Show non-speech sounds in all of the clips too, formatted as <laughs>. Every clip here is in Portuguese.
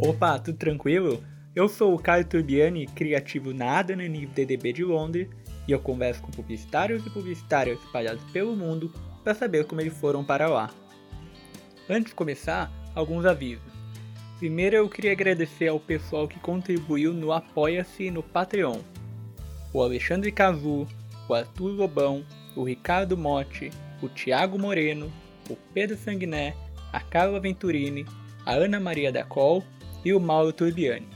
Opa, tudo tranquilo? Eu sou o Caio Turbiani, criativo na Adanani DDB de Londres, e eu converso com publicitários e publicitárias espalhados pelo mundo para saber como eles foram para lá. Antes de começar, alguns avisos. Primeiro eu queria agradecer ao pessoal que contribuiu no Apoia-se no Patreon. O Alexandre Cazu, o Arthur Lobão, o Ricardo Motti, o Thiago Moreno, o Pedro Sanguiné, a Carla Venturini, a Ana Maria da Col e o Mauro Turbiani.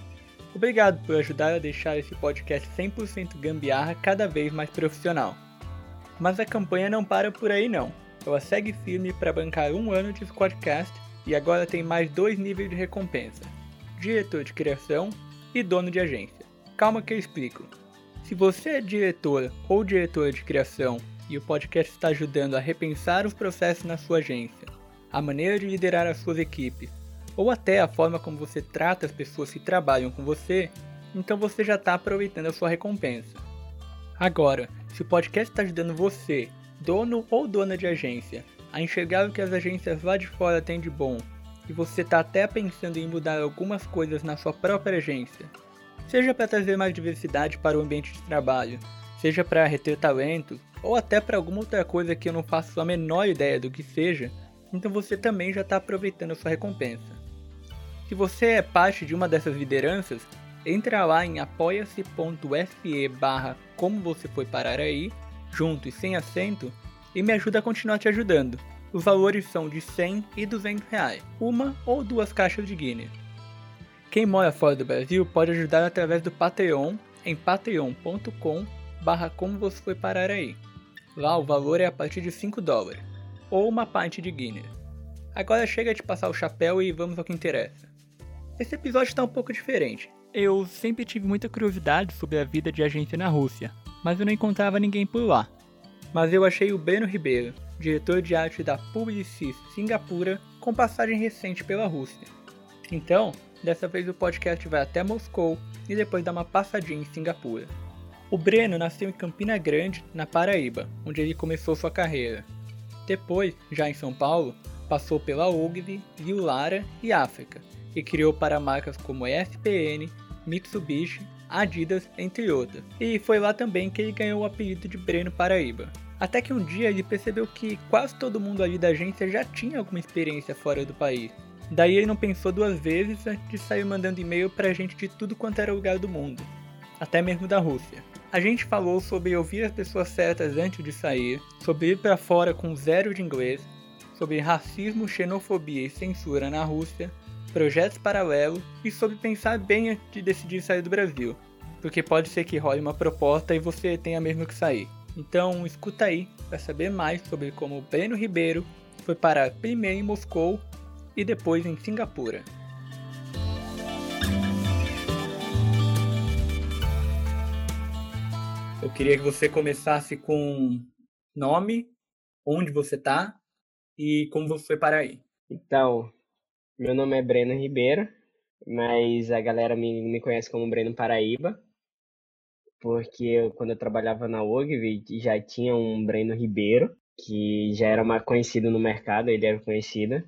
Obrigado por ajudar a deixar esse podcast 100% gambiarra cada vez mais profissional. Mas a campanha não para por aí não. Ela segue firme para bancar um ano de Squadcast e agora tem mais dois níveis de recompensa: diretor de criação e dono de agência. Calma que eu explico. Se você é diretor ou diretora de criação e o podcast está ajudando a repensar os processos na sua agência, a maneira de liderar as suas equipes, ou até a forma como você trata as pessoas que trabalham com você, então você já está aproveitando a sua recompensa. Agora, se o podcast está ajudando você, dono ou dona de agência, a enxergar o que as agências lá de fora têm de bom, e você está até pensando em mudar algumas coisas na sua própria agência, seja para trazer mais diversidade para o ambiente de trabalho, seja para reter talento, ou até para alguma outra coisa que eu não faço a menor ideia do que seja, então você também já está aproveitando a sua recompensa. Se você é parte de uma dessas lideranças, entra lá em apoia-se.se barra como você foi parar aí, junto e sem acento, e me ajuda a continuar te ajudando. Os valores são de 100 e 200 reais, uma ou duas caixas de Guinness. Quem mora fora do Brasil pode ajudar através do Patreon em patreon.com barra como você foi parar aí. Lá o valor é a partir de 5 dólares, ou uma pint de Guinness. Agora chega de passar o chapéu e vamos ao que interessa. Esse episódio está um pouco diferente. Eu sempre tive muita curiosidade sobre a vida de agência na Rússia, mas eu não encontrava ninguém por lá. Mas eu achei o Breno Ribeiro, diretor de arte da Publicis Singapura, com passagem recente pela Rússia. Então, dessa vez o podcast vai até Moscou e depois dá uma passadinha em Singapura. O Breno nasceu em Campina Grande, na Paraíba, onde ele começou sua carreira. Depois, já em São Paulo, passou pela Ogilvy, Lara e África, e criou para marcas como ESPN, Mitsubishi, Adidas, entre outras. E foi lá também que ele ganhou o apelido de Breno Paraíba. Até que um dia ele percebeu que quase todo mundo ali da agência já tinha alguma experiência fora do país. Daí ele não pensou duas vezes antes de sair mandando e-mail pra gente de tudo quanto era lugar do mundo, até mesmo da Rússia. A gente falou sobre ouvir as pessoas certas antes de sair, sobre ir para fora com zero de inglês, sobre racismo, xenofobia e censura na Rússia, projetos paralelos e sobre pensar bem antes de decidir sair do Brasil, porque pode ser que role uma proposta e você tenha mesmo que sair. Então escuta aí para saber mais sobre como o Breno Ribeiro foi parar primeiro em Moscou e depois em Singapura. Eu queria que você começasse com nome, onde você tá e como você foi parar aí. Então, meu nome é Breno Ribeiro, mas a galera me, me conhece como Breno Paraíba, porque eu, quando eu trabalhava na OGV já tinha um Breno Ribeiro, que já era mais conhecido no mercado, ele era conhecido.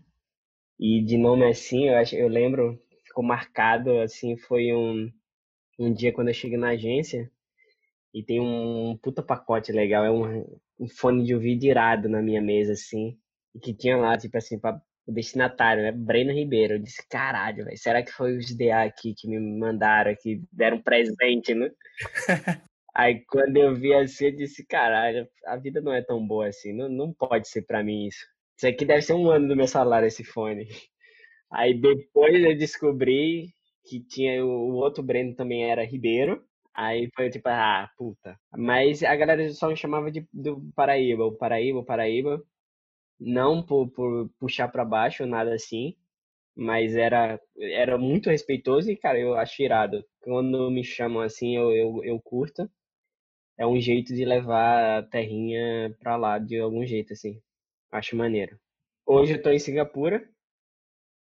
E de nome assim, eu, acho, eu lembro, ficou marcado, assim, foi um, um dia quando eu cheguei na agência, e tem um puta pacote legal, é um, um fone de ouvido irado na minha mesa, assim, que tinha lá, tipo assim, pra o destinatário, né? Breno Ribeiro. Eu disse, caralho, velho, será que foi os DA aqui que me mandaram, que deram presente, né? <laughs> Aí quando eu vi assim, eu disse, caralho, a vida não é tão boa assim, não, não pode ser para mim isso. Isso aqui deve ser um ano do meu salário, esse fone. Aí depois eu descobri que tinha o outro Breno também era Ribeiro. Aí foi tipo, ah, puta. Mas a galera só me chamava de do Paraíba, o Paraíba, o Paraíba não por, por puxar para baixo, nada assim, mas era, era muito respeitoso e, cara, eu acho irado. Quando me chamam assim, eu, eu, eu curto. É um jeito de levar a terrinha pra lá de algum jeito, assim. Acho maneiro. Hoje eu tô em Singapura,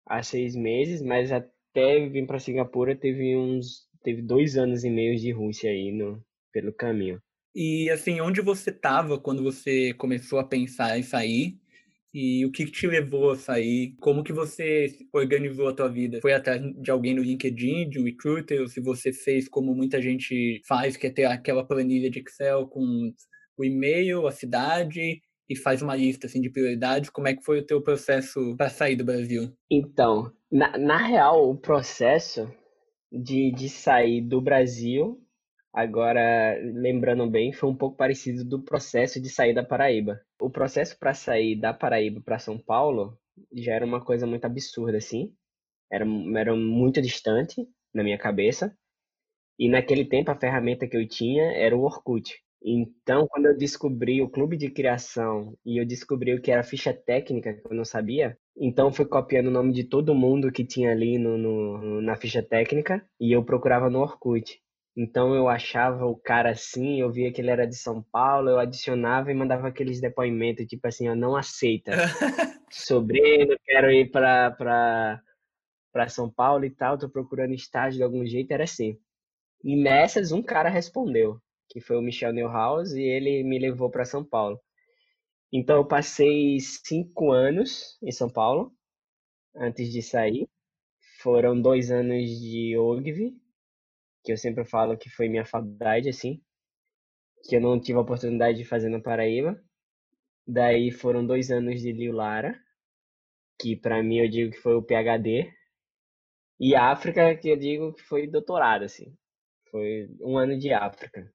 há seis meses, mas até vir para Singapura teve uns teve dois anos e meio de Rússia aí no pelo caminho. E assim, onde você estava quando você começou a pensar em sair? E o que, te levou a sair? Como que você organizou a tua vida? Foi atrás de alguém no LinkedIn, de um recruiter, ou se você fez como muita gente faz, que é ter aquela planilha de Excel com o e-mail, a cidade e faz uma lista assim de prioridades. Como é que foi o teu processo para sair do Brasil? Então, na, na real, o processo de, de sair do Brasil, agora lembrando bem, foi um pouco parecido do processo de sair da Paraíba. O processo para sair da Paraíba para São Paulo já era uma coisa muito absurda, assim. Era, era muito distante na minha cabeça. E naquele tempo a ferramenta que eu tinha era o Orkut. Então, quando eu descobri o clube de criação e eu descobri o que era ficha técnica, que eu não sabia, então fui copiando o nome de todo mundo que tinha ali no, no, na ficha técnica e eu procurava no Orkut. Então eu achava o cara assim, eu via que ele era de São Paulo, eu adicionava e mandava aqueles depoimentos, tipo assim, eu não aceita. <laughs> Sobrinho, quero ir para para São Paulo e tal, tô procurando estágio de algum jeito, era assim. E nessas um cara respondeu que foi o Michel Neuhaus, e ele me levou para São Paulo. Então, eu passei cinco anos em São Paulo, antes de sair. Foram dois anos de OGV, que eu sempre falo que foi minha faculdade, assim, que eu não tive a oportunidade de fazer na Paraíba. Daí foram dois anos de Liu Lara, que para mim eu digo que foi o PhD. E África, que eu digo que foi doutorado, assim. Foi um ano de África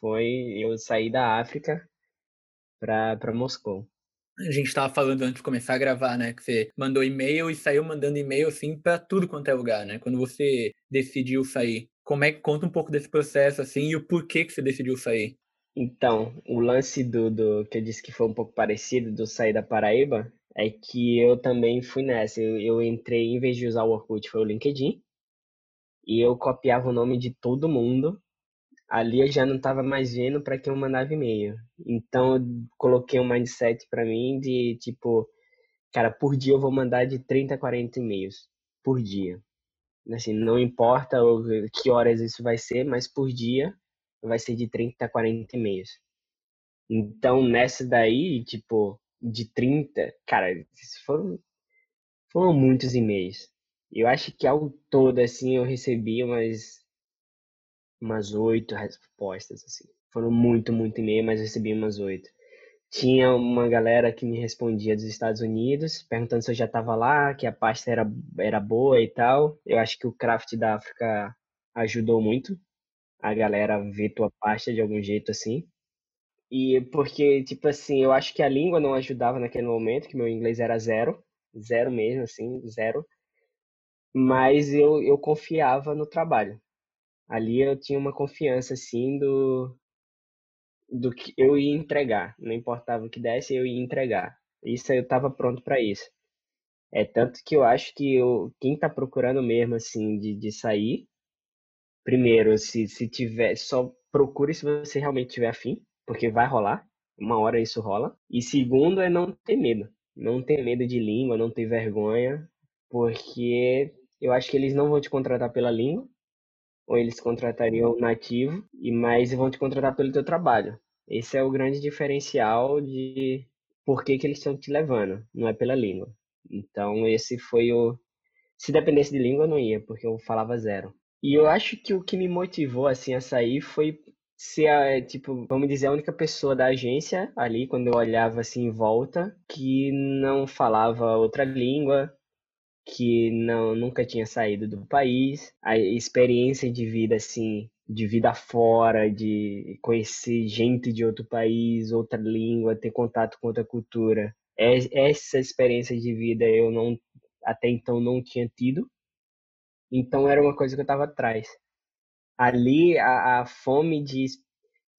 foi eu sair da África para Moscou. A gente estava falando antes de começar a gravar, né? Que você mandou e-mail e saiu mandando e-mail assim para tudo quanto é lugar, né? Quando você decidiu sair, como é que conta um pouco desse processo assim e o porquê que você decidiu sair? Então, o lance do, do que eu disse que foi um pouco parecido do sair da Paraíba é que eu também fui nessa. Eu, eu entrei, em vez de usar o Orkut, foi o LinkedIn. E eu copiava o nome de todo mundo ali eu já não estava mais vendo para quem eu mandava e-mail. Então eu coloquei um mindset para mim de tipo, cara, por dia eu vou mandar de 30 a 40 e-mails por dia. Assim, não importa que horas isso vai ser, mas por dia vai ser de 30 a 40 e-mails. Então nessa daí, tipo, de 30, cara, foram foram muitos e-mails. Eu acho que ao todo assim eu recebi umas umas oito respostas, assim. Foram muito, muito e-mail, mas recebi umas oito. Tinha uma galera que me respondia dos Estados Unidos, perguntando se eu já estava lá, que a pasta era, era boa e tal. Eu acho que o Craft da África ajudou muito a galera ver tua pasta de algum jeito assim. E porque, tipo assim, eu acho que a língua não ajudava naquele momento, que meu inglês era zero, zero mesmo, assim, zero. Mas eu, eu confiava no trabalho ali eu tinha uma confiança assim do do que eu ia entregar, não importava o que desse, eu ia entregar. Isso eu estava pronto para isso. É tanto que eu acho que eu, quem está procurando mesmo assim de, de sair, primeiro, se, se tiver, só procure se você realmente tiver afim, porque vai rolar, uma hora isso rola. E segundo é não ter medo. Não ter medo de língua, não ter vergonha, porque eu acho que eles não vão te contratar pela língua, ou eles contratariam nativo, e mais vão te contratar pelo teu trabalho. Esse é o grande diferencial de por que, que eles estão te levando, não é pela língua. Então, esse foi o. Se dependesse de língua, eu não ia, porque eu falava zero. E eu acho que o que me motivou assim a sair foi ser, a, tipo, vamos dizer, a única pessoa da agência ali, quando eu olhava assim em volta, que não falava outra língua, que não nunca tinha saído do país, a experiência de vida assim, de vida fora, de conhecer gente de outro país, outra língua, ter contato com outra cultura. Essa experiência de vida eu não até então não tinha tido. Então era uma coisa que eu estava atrás. Ali a, a fome de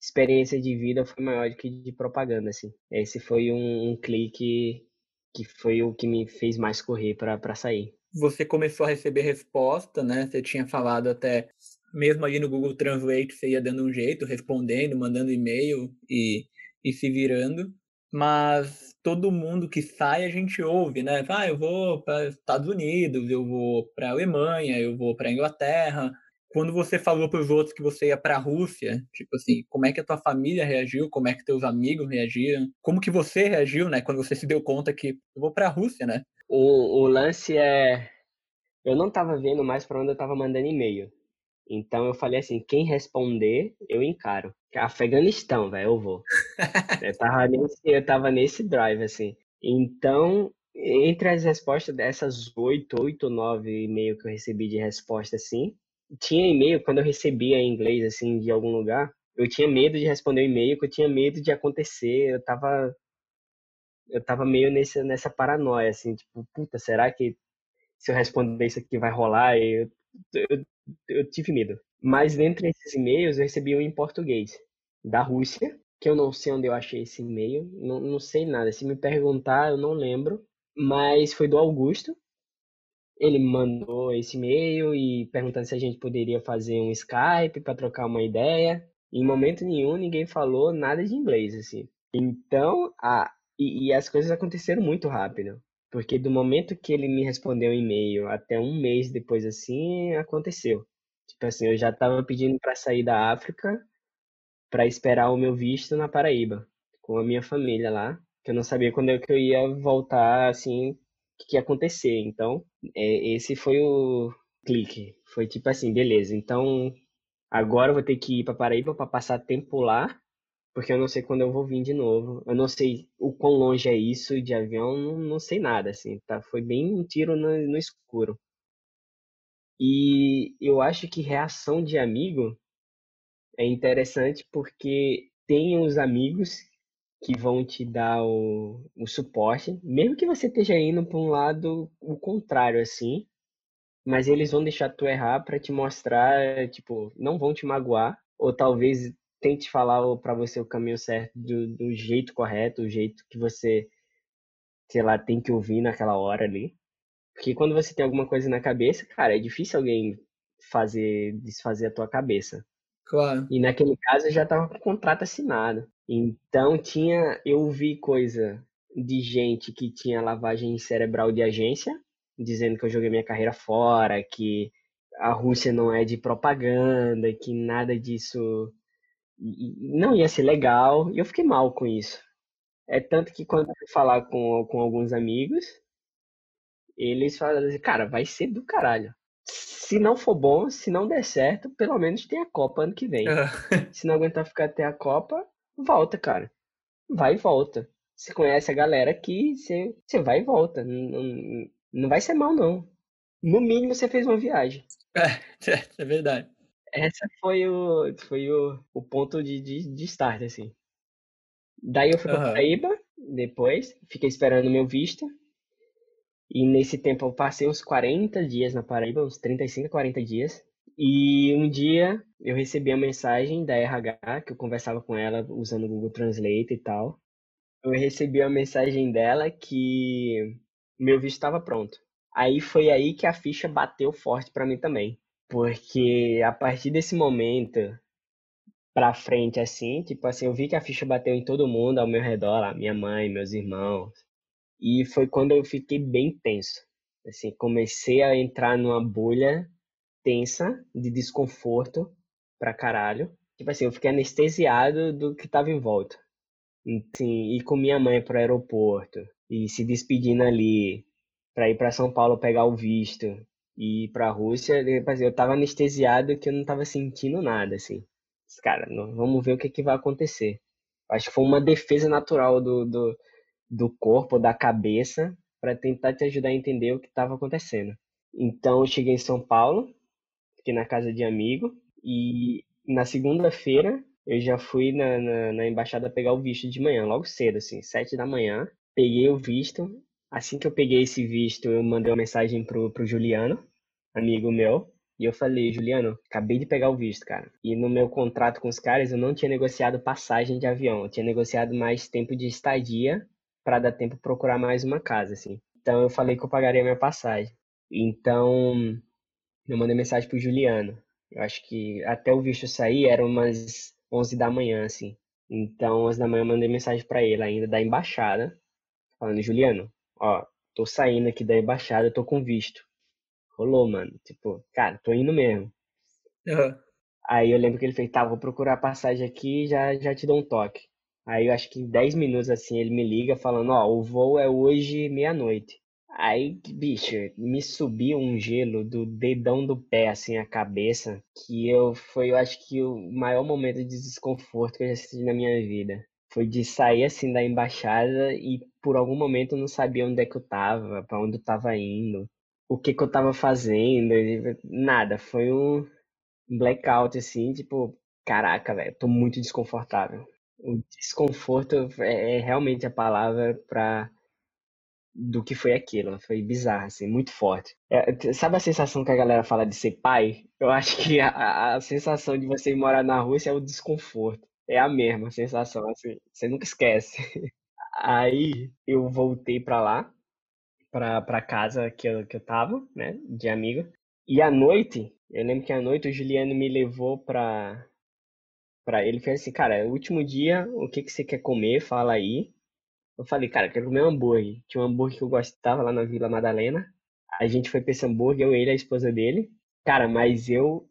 experiência de vida foi maior do que de propaganda, assim. Esse foi um, um clique que foi o que me fez mais correr para sair. Você começou a receber resposta, né? Você tinha falado até, mesmo ali no Google Translate, você ia dando um jeito, respondendo, mandando e-mail e, e se virando. Mas todo mundo que sai a gente ouve, né? Ah, eu vou para Estados Unidos, eu vou para Alemanha, eu vou para Inglaterra. quando você falou para os outros que você ia para a Rússia, tipo assim, como é que a tua família reagiu, como é que teus amigos reagiram, como que você reagiu, né, quando você se deu conta que eu vou para a Rússia, né? O, o lance é, eu não estava vendo mais para onde eu estava mandando e-mail. Então eu falei assim, quem responder, eu encaro. Afeganistão, velho, eu vou. <laughs> eu, tava nesse, eu tava nesse drive, assim. Então, entre as respostas dessas oito, oito, nove e-mail que eu recebi de resposta, assim, tinha e-mail, quando eu recebia em inglês, assim, de algum lugar, eu tinha medo de responder o e-mail, que eu tinha medo de acontecer, eu tava eu tava meio nesse, nessa paranoia, assim, tipo, puta, será que se eu responder isso aqui vai rolar? Eu, eu, eu tive medo. Mas dentre esses e-mails, eu recebi um em português, da Rússia, que eu não sei onde eu achei esse e-mail, não, não sei nada. Se me perguntar, eu não lembro, mas foi do Augusto, ele mandou esse e-mail e perguntando se a gente poderia fazer um Skype para trocar uma ideia. Em momento nenhum ninguém falou nada de inglês, assim. Então, a, e, e as coisas aconteceram muito rápido. Porque do momento que ele me respondeu o e-mail até um mês depois, assim, aconteceu. Tipo assim, eu já estava pedindo para sair da África para esperar o meu visto na Paraíba, com a minha família lá, que eu não sabia quando é que eu ia voltar, assim, que ia acontecer. Então, é, esse foi o clique. Foi tipo assim, beleza. Então, agora eu vou ter que ir para Paraíba para passar tempo lá, porque eu não sei quando eu vou vir de novo. Eu não sei o quão longe é isso de avião, não, não sei nada, assim, tá? Foi bem um tiro no, no escuro. E eu acho que reação de amigo é interessante porque tem os amigos que vão te dar o, o suporte, mesmo que você esteja indo para um lado o contrário, assim, mas eles vão deixar tu errar para te mostrar, tipo, não vão te magoar, ou talvez tente falar para você o caminho certo do, do jeito correto, o jeito que você, sei lá, tem que ouvir naquela hora ali. Porque quando você tem alguma coisa na cabeça, cara, é difícil alguém fazer desfazer a tua cabeça. Claro. E naquele caso eu já tava com o contrato assinado. Então tinha, eu vi coisa de gente que tinha lavagem cerebral de agência, dizendo que eu joguei minha carreira fora, que a Rússia não é de propaganda, que nada disso não ia ser legal, e eu fiquei mal com isso. É tanto que quando eu fui falar com, com alguns amigos, eles falaram assim, cara, vai ser do caralho. Se não for bom, se não der certo, pelo menos tem a Copa ano que vem. <laughs> se não aguentar ficar até a Copa, volta, cara. Vai e volta. Você conhece a galera aqui, você, você vai e volta. Não, não vai ser mal, não. No mínimo, você fez uma viagem. É, <laughs> é verdade. Essa foi o, foi o, o ponto de, de, de start, assim. Daí eu fui pra uhum. Paraíba, depois, fiquei esperando meu visto. E nesse tempo eu passei uns 40 dias na Paraíba, uns 35, 40 dias. E um dia eu recebi a mensagem da RH, que eu conversava com ela usando o Google Translate e tal. Eu recebi a mensagem dela que meu visto estava pronto. Aí foi aí que a ficha bateu forte para mim também. Porque a partir desse momento pra frente, assim, tipo assim, eu vi que a ficha bateu em todo mundo ao meu redor, lá, minha mãe, meus irmãos. E foi quando eu fiquei bem tenso. Assim, comecei a entrar numa bolha tensa de desconforto pra caralho. Tipo assim, eu fiquei anestesiado do que tava em volta. Assim, ir com minha mãe pro aeroporto e se despedindo ali para ir para São Paulo pegar o visto e ir pra Rússia, eu tava anestesiado que eu não tava sentindo nada, assim. Cara, vamos ver o que, que vai acontecer. Acho que foi uma defesa natural do, do, do corpo, da cabeça, para tentar te ajudar a entender o que estava acontecendo. Então eu cheguei em São Paulo, fiquei na casa de amigo e na segunda-feira eu já fui na, na, na, embaixada pegar o visto de manhã, logo cedo, assim, sete da manhã. Peguei o visto. Assim que eu peguei esse visto, eu mandei uma mensagem pro, pro Juliano, amigo meu, e eu falei, Juliano, acabei de pegar o visto, cara. E no meu contrato com os caras, eu não tinha negociado passagem de avião, eu tinha negociado mais tempo de estadia para dar tempo procurar mais uma casa, assim. Então eu falei que eu pagaria minha passagem. Então eu mandei mensagem pro Juliano. Eu acho que até o visto sair era umas 11 da manhã, assim. Então, 11 da manhã eu mandei mensagem para ele ainda da embaixada, falando, Juliano, ó, tô saindo aqui da embaixada, tô com visto. Rolou, mano. Tipo, cara, tô indo mesmo. Uhum. Aí eu lembro que ele fez, tá, vou procurar a passagem aqui e já, já te dou um toque. Aí eu acho que em 10 minutos assim ele me liga falando, ó, o voo é hoje meia-noite. Aí, bicho, me subiu um gelo do dedão do pé, assim, a cabeça, que eu foi, eu acho que o maior momento de desconforto que eu já senti na minha vida. Foi de sair assim da embaixada e por algum momento eu não sabia onde é que eu tava, para onde eu tava indo, o que que eu tava fazendo, nada. Foi um blackout assim, tipo, caraca, velho, tô muito desconfortável. O desconforto é, é realmente a palavra para do que foi aquilo. Foi bizarro, assim, muito forte. É, sabe a sensação que a galera fala de ser pai? Eu acho que a, a sensação de você morar na Rússia é o desconforto. É a mesma sensação, assim, você nunca esquece. Aí eu voltei pra lá, pra, pra casa que eu, que eu tava, né, de amigo. E à noite, eu lembro que à noite o Juliano me levou pra, pra ele fez assim, cara, é último dia, o que que você quer comer? Fala aí. Eu falei, cara, quero comer um hambúrguer. Tinha um hambúrguer que eu gostava lá na Vila Madalena. A gente foi pra esse hambúrguer, eu, ele e a esposa dele. Cara, mas eu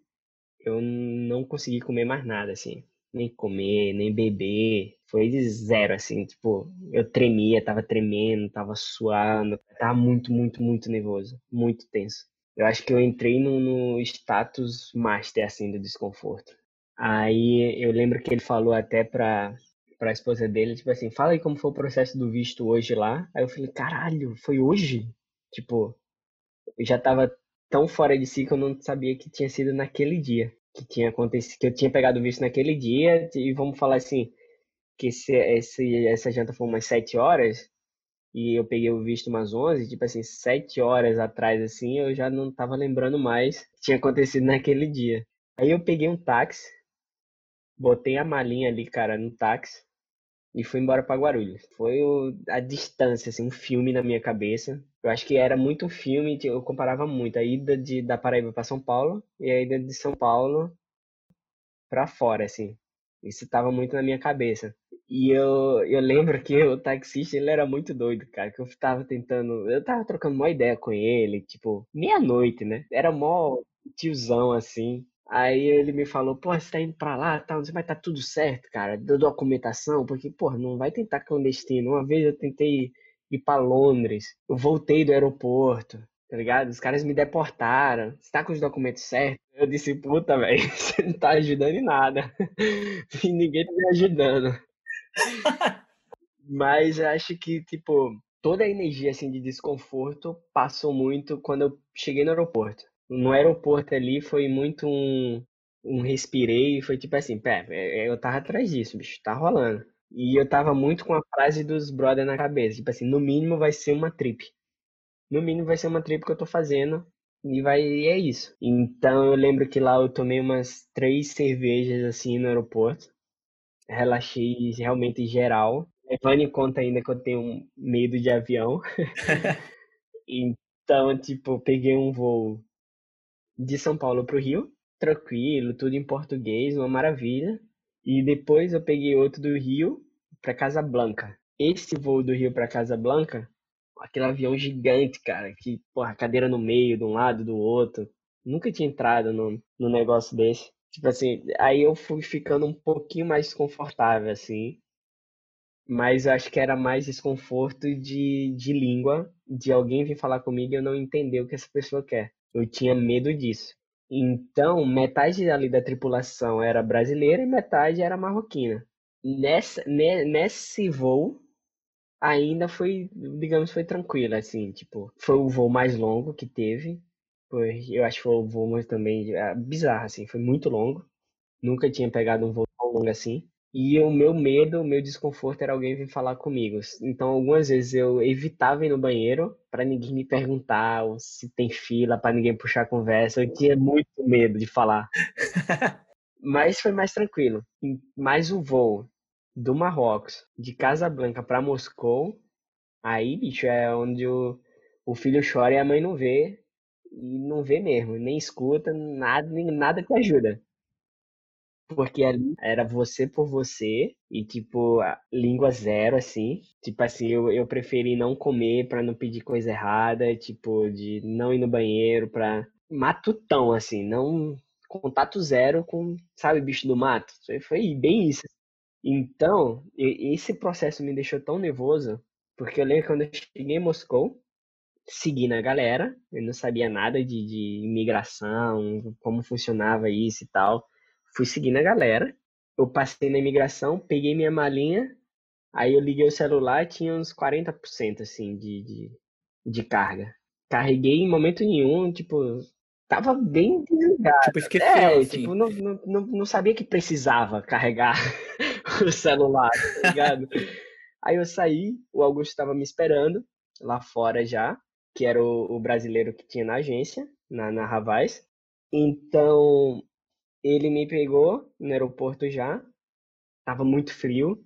eu não consegui comer mais nada, assim. Nem comer, nem beber. Foi de zero, assim. Tipo, eu tremia, tava tremendo, tava suando. Tava muito, muito, muito nervoso. Muito tenso. Eu acho que eu entrei no, no status master, assim, do desconforto. Aí eu lembro que ele falou até pra, pra esposa dele, tipo assim, fala aí como foi o processo do visto hoje lá. Aí eu falei, caralho, foi hoje? Tipo, eu já tava tão fora de si que eu não sabia que tinha sido naquele dia. Que tinha acontecido, que eu tinha pegado o visto naquele dia, e vamos falar assim, que esse, esse, essa janta foi umas sete horas, e eu peguei o visto umas onze, tipo assim, sete horas atrás, assim, eu já não tava lembrando mais que tinha acontecido <laughs> naquele dia. Aí eu peguei um táxi, botei a malinha ali, cara, no táxi, e fui embora para Guarulhos. Foi a distância, assim, um filme na minha cabeça. Eu acho que era muito um filme, eu comparava muito a ida de, da Paraíba para São Paulo e a ida de São Paulo para fora, assim. Isso estava muito na minha cabeça. E eu, eu lembro que o taxista, ele era muito doido, cara, que eu tava tentando, eu tava trocando uma ideia com ele, tipo, meia-noite, né? Era mó tiozão, assim. Aí ele me falou, pô, você tá indo pra lá, tal, vai estar tá tudo certo, cara, da documentação, porque, pô, não vai tentar clandestino. Uma vez eu tentei ir pra Londres, eu voltei do aeroporto, tá ligado? Os caras me deportaram, você tá com os documentos certos? Eu disse, puta, velho, <laughs> você não tá ajudando em nada. <laughs> e ninguém tá me ajudando. Mas acho que, tipo, toda a energia, assim, de desconforto passou muito quando eu cheguei no aeroporto no aeroporto ali foi muito um, um respirei, foi tipo assim, pé, é, eu tava atrás disso, bicho, tá rolando. E eu tava muito com a frase dos brother na cabeça, tipo assim, no mínimo vai ser uma trip. No mínimo vai ser uma trip que eu tô fazendo e vai e é isso. Então eu lembro que lá eu tomei umas três cervejas assim no aeroporto. Relaxei realmente geral. Levando em conta ainda que eu tenho medo de avião. <laughs> <laughs> então, tipo, peguei um voo de São Paulo para o Rio, tranquilo, tudo em português, uma maravilha. E depois eu peguei outro do Rio para Casablanca. Esse voo do Rio para Casablanca, aquele avião gigante, cara, que, porra, cadeira no meio, de um lado, do outro. Nunca tinha entrado no, no negócio desse. Tipo assim, aí eu fui ficando um pouquinho mais desconfortável, assim. Mas eu acho que era mais desconforto de, de língua, de alguém vir falar comigo e eu não entender o que essa pessoa quer. Eu tinha medo disso. Então, metade ali da tripulação era brasileira e metade era marroquina. Nessa, nesse voo, ainda foi, digamos, foi tranquilo, assim, tipo, foi o voo mais longo que teve. Foi, eu acho que foi o voo também é, bizarro, assim, foi muito longo. Nunca tinha pegado um voo tão longo assim. E o meu medo, o meu desconforto era alguém vir falar comigo. Então, algumas vezes eu evitava ir no banheiro para ninguém me perguntar ou se tem fila, para ninguém puxar a conversa. Eu tinha muito medo de falar. <laughs> Mas foi mais tranquilo. Mais o voo do Marrocos, de Casablanca para Moscou, aí, bicho, é onde o, o filho chora e a mãe não vê. E não vê mesmo, nem escuta, nada, nem nada que ajuda. Porque era você por você e, tipo, língua zero, assim. Tipo assim, eu, eu preferi não comer pra não pedir coisa errada, tipo, de não ir no banheiro pra. Matutão, assim, não contato zero com, sabe, bicho do mato. Foi bem isso. Então, esse processo me deixou tão nervoso, porque eu lembro quando eu cheguei em Moscou, segui na galera, eu não sabia nada de, de imigração, como funcionava isso e tal. Fui seguindo a galera, eu passei na imigração, peguei minha malinha, aí eu liguei o celular e tinha uns 40% assim de, de, de carga. Carreguei em momento nenhum, tipo, tava bem desligado. Tipo, esqueceu, é, assim. tipo, não, não, não, não sabia que precisava carregar <laughs> o celular, tá ligado? Aí eu saí, o Augusto estava me esperando lá fora já, que era o, o brasileiro que tinha na agência, na, na Havais. Então, ele me pegou no aeroporto já, tava muito frio,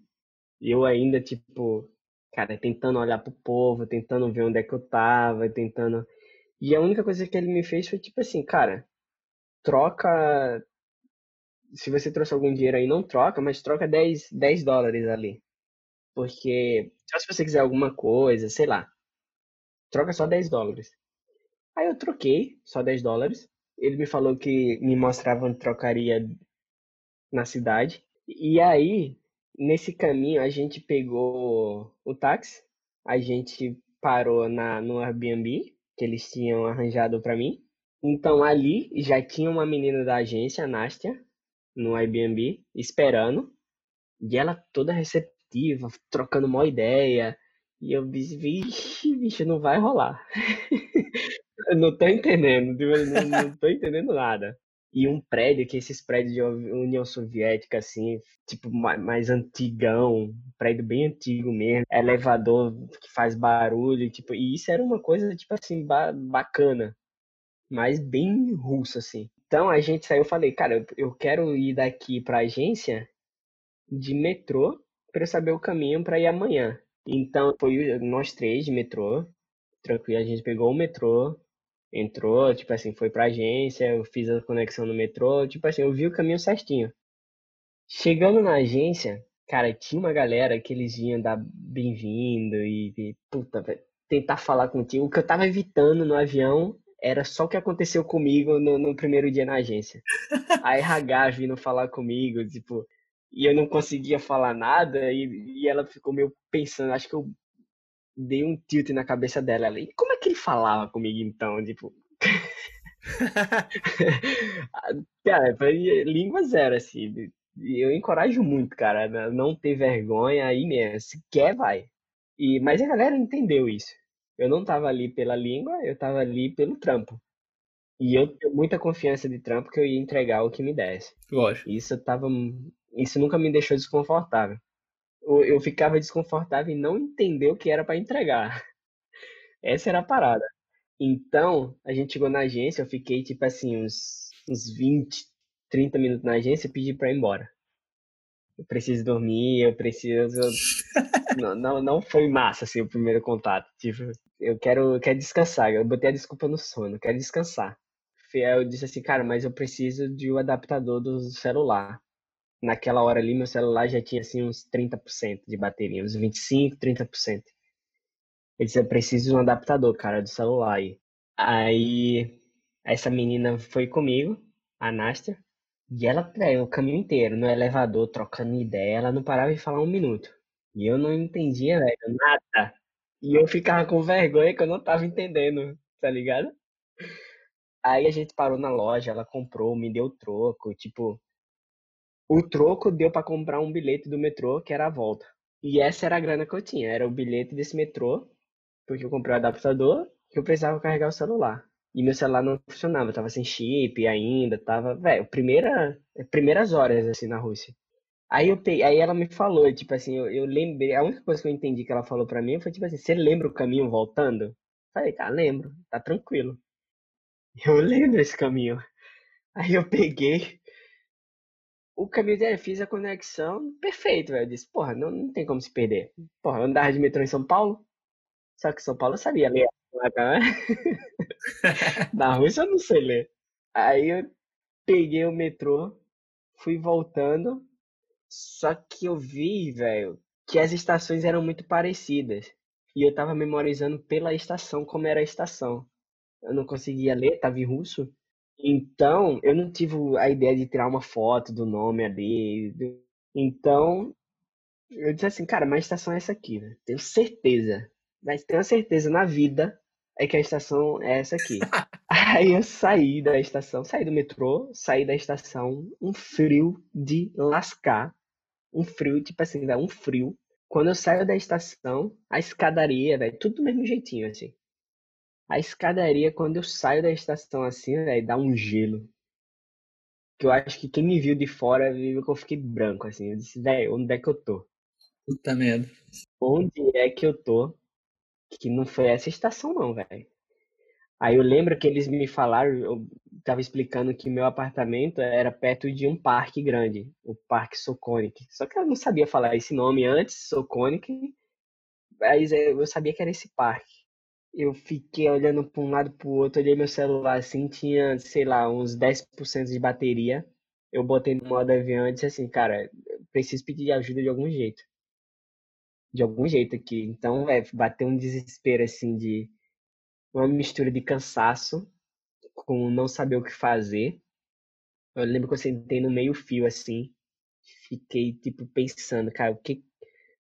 e eu ainda, tipo, cara, tentando olhar pro povo, tentando ver onde é que eu tava, tentando e a única coisa que ele me fez foi tipo assim, cara, troca. Se você trouxe algum dinheiro aí, não troca, mas troca 10, 10 dólares ali. Porque se você quiser alguma coisa, sei lá, troca só 10 dólares. Aí eu troquei só 10 dólares. Ele me falou que me mostrava onde trocaria na cidade. E aí, nesse caminho, a gente pegou o táxi, a gente parou na, no Airbnb, que eles tinham arranjado para mim. Então ali já tinha uma menina da agência, a Nastia, no Airbnb, esperando. E ela toda receptiva, trocando uma ideia. E eu disse, vixe, bicho, não vai rolar. <laughs> não tô entendendo, não, não tô entendendo nada. E um prédio, que esses prédios de União Soviética, assim, tipo, mais antigão, prédio bem antigo mesmo, elevador que faz barulho, tipo, e isso era uma coisa, tipo assim, ba bacana, mas bem russo, assim. Então a gente saiu, eu falei, cara, eu, eu quero ir daqui pra agência de metrô para saber o caminho para ir amanhã. Então foi nós três de metrô, tranquilo, a gente pegou o metrô, entrou, tipo assim, foi pra agência, eu fiz a conexão no metrô, tipo assim, eu vi o caminho certinho. Chegando na agência, cara, tinha uma galera que eles iam dar bem-vindo e, e, puta, tentar falar contigo. O que eu tava evitando no avião era só o que aconteceu comigo no, no primeiro dia na agência. <laughs> A RH vindo falar comigo, tipo, e eu não conseguia falar nada, e, e ela ficou meio pensando, acho que eu dei um tilt na cabeça dela. Ela, e como é que ele falava comigo então? Tipo. <laughs> cara, língua zero, assim. Eu encorajo muito, cara, não ter vergonha aí mesmo. Se quer, vai. E, mas a galera entendeu isso. Eu não tava ali pela língua, eu tava ali pelo trampo. E eu tenho muita confiança de trampo que eu ia entregar o que me desse. Lógico. Isso tava. Isso nunca me deixou desconfortável eu ficava desconfortável em não entender o que era para entregar. <laughs> Essa era a parada. Então, a gente chegou na agência, eu fiquei tipo assim, uns, uns 20, 30 minutos na agência e pedi pra ir embora. Eu preciso dormir, eu preciso. <laughs> não, não, não foi massa assim o primeiro contato. Tipo, eu quero, eu quero descansar. Eu botei a desculpa no sono, eu quero descansar. Eu disse assim, cara, mas eu preciso de um adaptador do celular naquela hora ali meu celular já tinha assim uns 30% de bateria, uns 25, 30%. Eu disse, eu preciso de um adaptador, cara, do celular aí. Aí essa menina foi comigo, a Nastia, e ela, velho, o caminho inteiro, no elevador, trocando ideia, ela não parava de falar um minuto. E eu não entendia, velho, nada. E eu ficava com vergonha que eu não tava entendendo, tá ligado? Aí a gente parou na loja, ela comprou, me deu troco, tipo, o troco deu para comprar um bilhete do metrô, que era a volta. E essa era a grana que eu tinha, era o bilhete desse metrô, porque eu comprei o adaptador, que eu precisava carregar o celular. E meu celular não funcionava, tava sem chip ainda, tava, velho, primeira, primeiras horas assim na Rússia. Aí eu peguei, aí ela me falou, tipo assim, eu, eu lembrei, a única coisa que eu entendi que ela falou para mim foi tipo assim, você lembra o caminho voltando? Falei, cara, lembro, tá tranquilo. <laughs> Eu lembro esse caminho. Aí eu peguei, o caminho dele, fiz a conexão, perfeito, velho. Eu disse, porra, não, não tem como se perder. Porra, eu andava de metrô em São Paulo, só que São Paulo eu sabia ler. <laughs> Na Rússia eu não sei ler. Aí eu peguei o metrô, fui voltando, só que eu vi, velho, que as estações eram muito parecidas. E eu tava memorizando pela estação como era a estação. Eu não conseguia ler, tava em russo. Então, eu não tive a ideia de tirar uma foto do nome ali. Então, eu disse assim, cara, mas a estação é essa aqui, né? Tenho certeza. Mas tenho certeza na vida é que a estação é essa aqui. <laughs> Aí eu saí da estação, saí do metrô, saí da estação, um frio de lascar. Um frio, tipo assim, um frio. Quando eu saio da estação, a escadaria, velho, tudo do mesmo jeitinho, assim. A escadaria, quando eu saio da estação assim, velho, dá um gelo. Que eu acho que quem me viu de fora viu que eu fiquei branco, assim. Eu disse, velho, onde é que eu tô? Puta merda. Onde é que eu tô? Que não foi essa estação, não, velho. Aí eu lembro que eles me falaram, eu tava explicando que meu apartamento era perto de um parque grande, o Parque Soconic. Só que eu não sabia falar esse nome antes, Soconic, mas eu sabia que era esse parque. Eu fiquei olhando para um lado para o outro, olhei meu celular assim, tinha, sei lá, uns 10% de bateria. Eu botei no modo avião e disse assim, cara, preciso pedir ajuda de algum jeito. De algum jeito aqui. Então, é, bateu um desespero assim de uma mistura de cansaço com não saber o que fazer. Eu lembro que eu sentei no meio fio assim, fiquei tipo pensando, cara, o que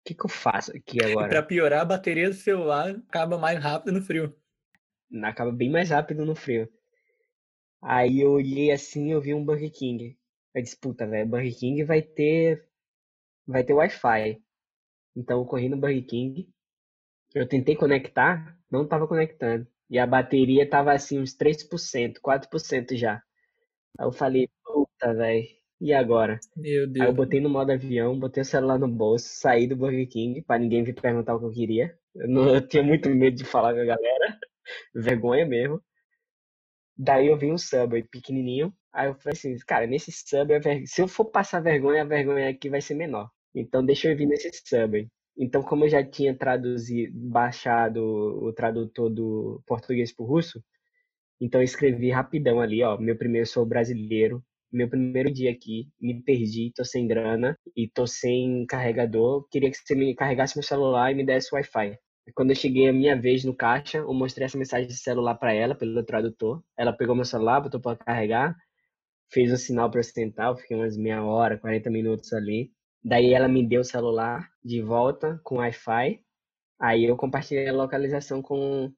que, que eu faço aqui agora? Para piorar, a bateria do celular acaba mais rápido no frio. Acaba bem mais rápido no frio. Aí eu olhei assim eu vi um Burger King. Eu disse, puta, velho, Burger King vai ter. Vai ter Wi-Fi. Então eu corri no Burger King. Eu tentei conectar, não tava conectando. E a bateria tava assim, uns 3%, 4% já. Aí eu falei, puta, velho, e agora? Meu Deus. Aí eu botei no modo avião, botei o celular no bolso, saí do Burger King pra ninguém vir perguntar o que eu queria. Eu, não, eu tinha muito medo de falar com a galera. <laughs> Vergonha mesmo. Daí eu vi um Subway pequenininho. Aí eu falei assim, cara, nesse Subway, se eu for passar vergonha, a vergonha aqui vai ser menor. Então deixa eu vir nesse Subway. Então, como eu já tinha traduzido, baixado o tradutor do português para o russo, então eu escrevi rapidão ali, ó, meu primeiro sou brasileiro, meu primeiro dia aqui, me perdi, tô sem grana e tô sem carregador. Queria que você me carregasse meu celular e me desse Wi-Fi. Quando eu cheguei a minha vez no caixa, eu mostrei essa mensagem de celular para ela, pelo tradutor. Ela pegou meu celular, botou para carregar, fez um sinal para sentar, eu fiquei umas meia hora, 40 minutos ali. Daí ela me deu o celular de volta com Wi-Fi. Aí eu compartilhei a localização com,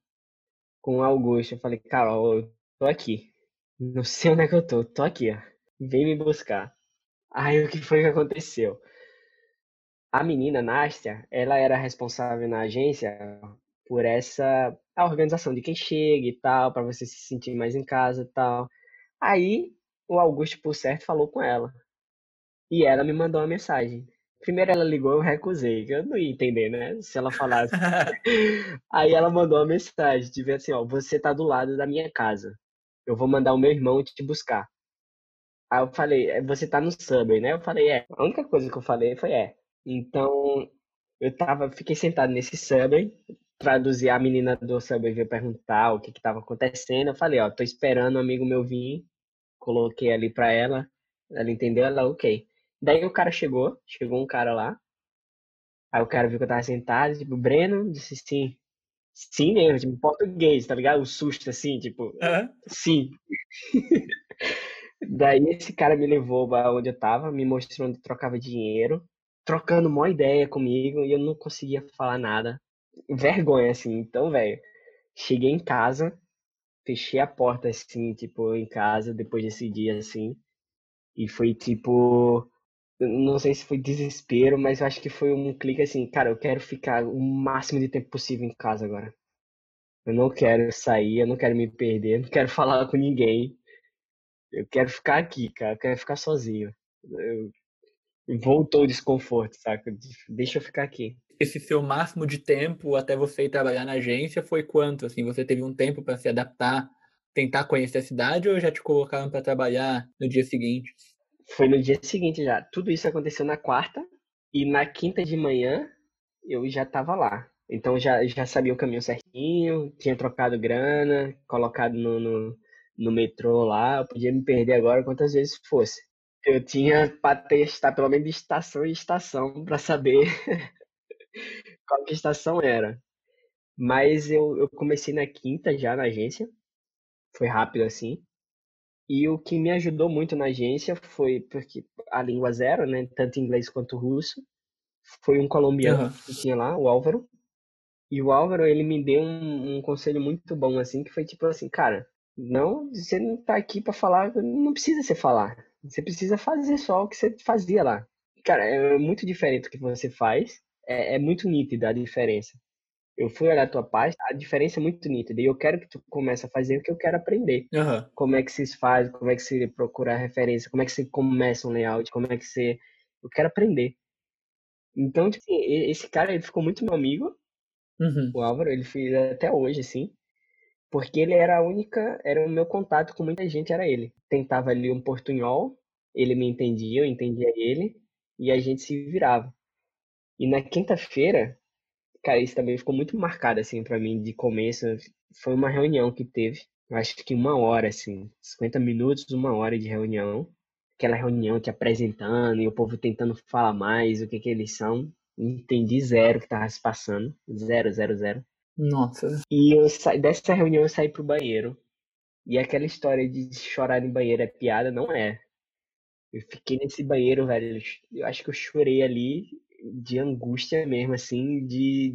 com o Augusto. Eu falei, Carol, eu tô aqui. Não sei onde é que eu tô, tô aqui, ó vem me buscar. Aí o que foi que aconteceu? A menina Nástia, ela era responsável na agência por essa a organização de quem chega e tal, para você se sentir mais em casa e tal. Aí o Augusto, por certo, falou com ela. E ela me mandou uma mensagem. Primeiro ela ligou, eu recusei, eu não ia entender, né? Se ela falasse. <laughs> <laughs> Aí ela mandou uma mensagem, de ver assim, ó, você tá do lado da minha casa. Eu vou mandar o meu irmão te buscar. Aí eu falei, é, você tá no Subway, né? Eu falei, é. A única coisa que eu falei foi é. Então, eu tava, fiquei sentado nesse Subway, traduzi a menina do Subway veio perguntar o que que tava acontecendo. Eu falei, ó, tô esperando um amigo meu vir. Coloquei ali pra ela. Ela entendeu, ela, ok. Daí o cara chegou, chegou um cara lá. Aí o cara viu que eu tava sentado, tipo, Breno, disse sim. Sim mesmo, tipo, em português, tá ligado? O susto, assim, tipo, uhum. sim. <laughs> Daí esse cara me levou onde eu tava, me mostrou onde trocava dinheiro, trocando uma ideia comigo e eu não conseguia falar nada. Vergonha, assim. Então, velho, cheguei em casa, fechei a porta, assim, tipo, em casa, depois desse dia, assim. E foi tipo. Não sei se foi desespero, mas eu acho que foi um clique assim, cara, eu quero ficar o máximo de tempo possível em casa agora. Eu não quero sair, eu não quero me perder, eu não quero falar com ninguém. Eu quero ficar aqui, cara. Eu quero ficar sozinho. Eu... Voltou o desconforto, saca? Deixa eu ficar aqui. Esse seu máximo de tempo até você ir trabalhar na agência foi quanto? Assim, você teve um tempo para se adaptar, tentar conhecer a cidade ou já te colocaram para trabalhar no dia seguinte? Foi no dia seguinte já. Tudo isso aconteceu na quarta e na quinta de manhã eu já estava lá. Então já, já sabia o caminho certinho, tinha trocado grana, colocado no, no no metrô lá, eu podia me perder agora quantas vezes fosse. Eu tinha para testar pelo menos de estação em estação para saber <laughs> qual que estação era. Mas eu, eu comecei na quinta já na agência. Foi rápido assim. E o que me ajudou muito na agência foi porque a língua zero, né, tanto inglês quanto russo, foi um colombiano uhum. que tinha lá, o Álvaro. E o Álvaro, ele me deu um, um, conselho muito bom, assim, que foi tipo assim, cara, não, você não tá aqui para falar, não precisa você falar. Você precisa fazer só o que você fazia lá. Cara, é muito diferente do que você faz, é, é muito nítida a diferença eu fui olhar a tua página, a diferença é muito nítida. E eu quero que tu comece a fazer o que eu quero aprender. Uhum. Como é que se faz, como é que se procura referência, como é que se começa um layout, como é que se... Eu quero aprender. Então, tipo assim, esse cara, ele ficou muito meu amigo. Uhum. O Álvaro, ele fez até hoje, assim. Porque ele era a única, era o meu contato com muita gente, era ele. Tentava ali um portunhol, ele me entendia, eu entendia ele, e a gente se virava. E na quinta-feira, Cara, isso também ficou muito marcado, assim, para mim, de começo. Foi uma reunião que teve, acho que uma hora, assim, 50 minutos, uma hora de reunião. Aquela reunião te apresentando e o povo tentando falar mais, o que que eles são. Entendi zero o que tava se passando. Zero, zero, zero. Nossa. E eu sa... dessa reunião eu saí pro banheiro. E aquela história de chorar em banheiro é piada, não é. Eu fiquei nesse banheiro, velho. Eu acho que eu chorei ali de angústia mesmo, assim, de,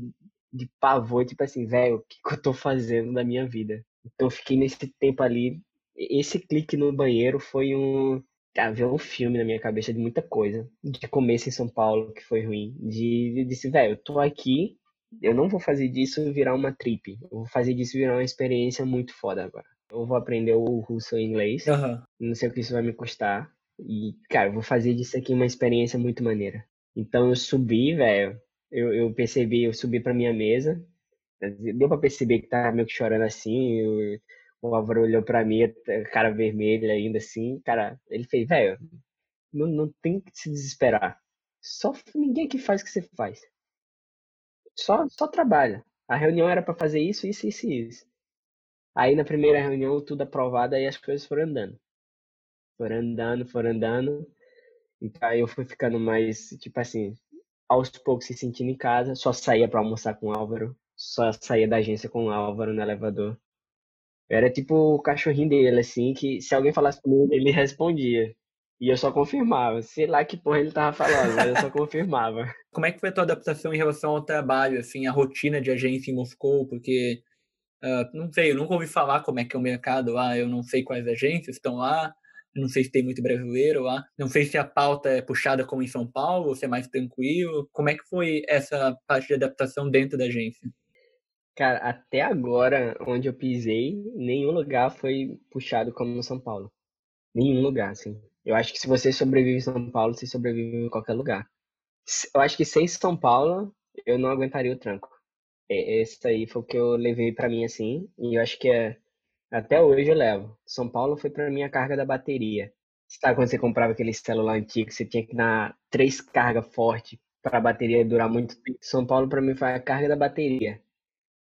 de pavor, tipo assim, velho, o que, que eu tô fazendo na minha vida? Então eu fiquei nesse tempo ali. Esse clique no banheiro foi um. Havia um filme na minha cabeça de muita coisa. De começo em São Paulo, que foi ruim. De, de disse, velho, eu tô aqui, eu não vou fazer disso virar uma trip. Eu vou fazer disso virar uma experiência muito foda agora. Eu vou aprender o russo e o inglês. Uhum. Não sei o que isso vai me custar. E, cara, eu vou fazer disso aqui uma experiência muito maneira. Então eu subi, velho. Eu, eu percebi, eu subi pra minha mesa. Deu pra perceber que tava meio que chorando assim. Eu, o Álvaro olhou pra mim, cara vermelha ainda assim. Cara, ele fez, velho, não, não tem que se desesperar. Só ninguém que faz o que você faz. Só, só trabalha. A reunião era para fazer isso, isso, isso isso. Aí na primeira reunião, tudo aprovado, aí as coisas foram andando. Foram andando, foram andando. Então aí eu fui ficando mais, tipo assim, aos poucos se sentindo em casa, só saía para almoçar com o Álvaro, só saía da agência com o Álvaro no elevador. Eu era tipo o cachorrinho dele, assim, que se alguém falasse comigo, ele respondia. E eu só confirmava. Sei lá que porra ele tava falando, mas eu só confirmava. <laughs> Como é que foi a tua adaptação em relação ao trabalho, assim, a rotina de agência em Moscou? Porque, uh, não sei, eu nunca ouvi falar como é que é o mercado lá, eu não sei quais agências estão lá. Não sei se tem muito brasileiro lá. Não sei se a pauta é puxada como em São Paulo, ou se é mais tranquilo. Como é que foi essa parte de adaptação dentro da agência? Cara, até agora, onde eu pisei, nenhum lugar foi puxado como no São Paulo. Nenhum lugar, assim. Eu acho que se você sobrevive em São Paulo, você sobrevive em qualquer lugar. Eu acho que sem São Paulo, eu não aguentaria o tranco. Esse aí foi o que eu levei para mim, assim. E eu acho que é até hoje eu levo. São Paulo foi para mim a carga da bateria. Sabe quando você comprava aquele celular antigo, você tinha que dar três cargas fortes para a bateria durar muito tempo? São Paulo para mim foi a carga da bateria.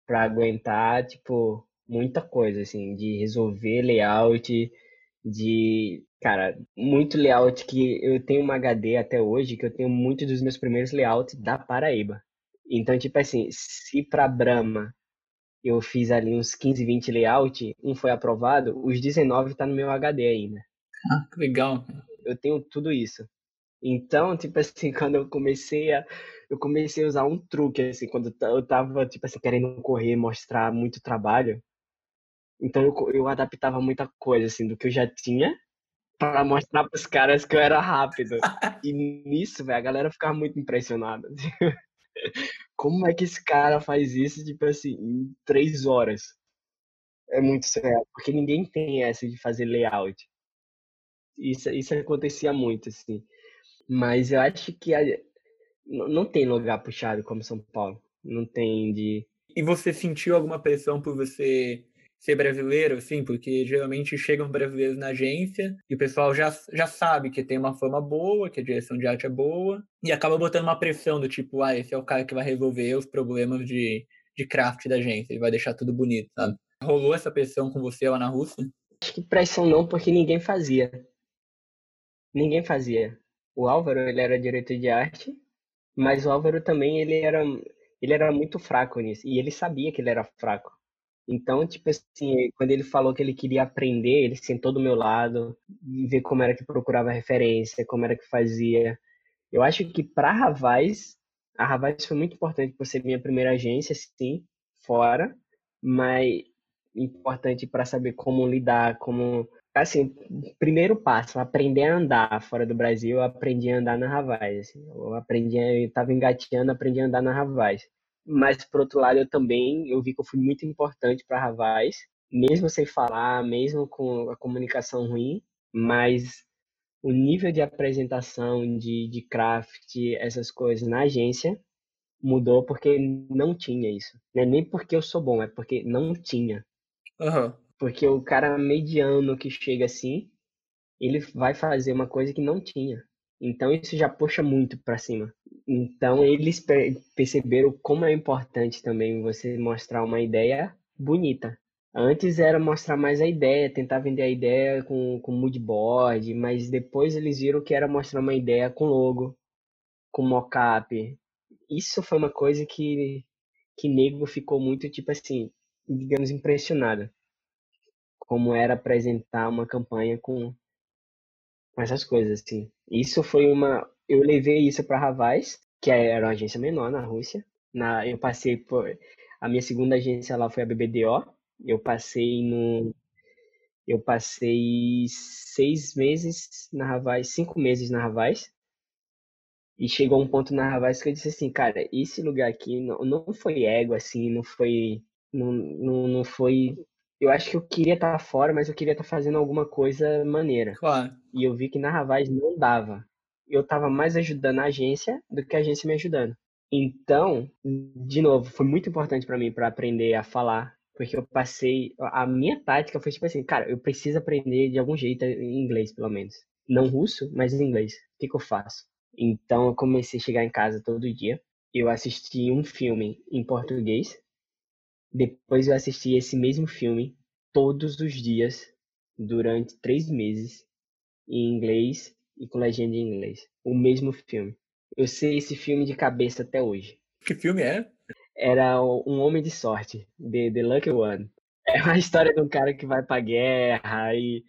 Para aguentar, tipo, muita coisa, assim, de resolver layout, de. Cara, muito layout que eu tenho uma HD até hoje, que eu tenho muitos dos meus primeiros layouts da Paraíba. Então, tipo assim, se pra Brahma eu fiz ali uns 15, 20 layout, um foi aprovado, os 19 tá no meu HD ainda. Ah, que legal. Eu tenho tudo isso. Então, tipo assim, <laughs> quando eu comecei a eu comecei a usar um truque assim, quando eu tava tipo assim querendo correr, mostrar muito trabalho. Então eu, eu adaptava muita coisa assim do que eu já tinha para mostrar pros caras que eu era rápido. e nisso, velho, a galera ficava muito impressionada. <laughs> Como é que esse cara faz isso, tipo assim, em três horas? É muito sério, porque ninguém tem essa de fazer layout. Isso, isso acontecia muito, assim. Mas eu acho que a, não tem lugar puxado como São Paulo. Não tem de. E você sentiu alguma pressão por você ser brasileiro, assim, porque geralmente chegam brasileiros na agência e o pessoal já, já sabe que tem uma fama boa, que a direção de arte é boa, e acaba botando uma pressão do tipo, ah, esse é o cara que vai resolver os problemas de, de craft da agência, ele vai deixar tudo bonito, sabe? Rolou essa pressão com você lá na Rússia? Acho que pressão não, porque ninguém fazia. Ninguém fazia. O Álvaro, ele era diretor de arte, mas o Álvaro também, ele era, ele era muito fraco nisso, e ele sabia que ele era fraco. Então, tipo assim, quando ele falou que ele queria aprender, ele sentou do meu lado e ver como era que procurava referência, como era que fazia. Eu acho que para Ravaz, a Ravaz foi muito importante por ser minha primeira agência, sim, fora, mas importante para saber como lidar, como assim, primeiro passo, aprender a andar fora do Brasil, eu aprendi a andar na Ravaz. Assim, eu aprendi, eu estava engateando, aprendi a andar na Ravaz. Mas por outro lado, eu também eu vi que eu fui muito importante para Ravaz, mesmo sem falar, mesmo com a comunicação ruim, mas o nível de apresentação, de, de craft, essas coisas na agência mudou porque não tinha isso. Não é nem porque eu sou bom, é porque não tinha. Uhum. Porque o cara mediano que chega assim, ele vai fazer uma coisa que não tinha. Então isso já puxa muito para cima. Então eles perceberam como é importante também você mostrar uma ideia bonita. Antes era mostrar mais a ideia, tentar vender a ideia com, com moodboard, mas depois eles viram que era mostrar uma ideia com logo, com mockup. Isso foi uma coisa que, que nego ficou muito, tipo assim, digamos, impressionado como era apresentar uma campanha com essas coisas, assim. Isso foi uma... Eu levei isso para Ravaz, que era uma agência menor na Rússia. Na, eu passei por... A minha segunda agência lá foi a BBDO. Eu passei no... Eu passei seis meses na Ravaz, cinco meses na Ravaz. E chegou um ponto na Ravaz que eu disse assim, cara, esse lugar aqui não, não foi ego, assim, não foi... Não, não, não foi eu acho que eu queria estar tá fora, mas eu queria estar tá fazendo alguma coisa maneira. Claro. E eu vi que na Ravaz não dava. Eu estava mais ajudando a agência do que a agência me ajudando. Então, de novo, foi muito importante para mim para aprender a falar, porque eu passei a minha tática foi tipo assim, cara, eu preciso aprender de algum jeito em inglês, pelo menos. Não russo, mas em inglês. O que, que eu faço? Então, eu comecei a chegar em casa todo dia. Eu assisti um filme em português depois eu assisti esse mesmo filme todos os dias durante três meses em inglês e com legenda em inglês. O mesmo filme. Eu sei esse filme de cabeça até hoje. Que filme é? Era Um Homem de Sorte, The, The Lucky One. É uma <laughs> história de um cara que vai pra guerra e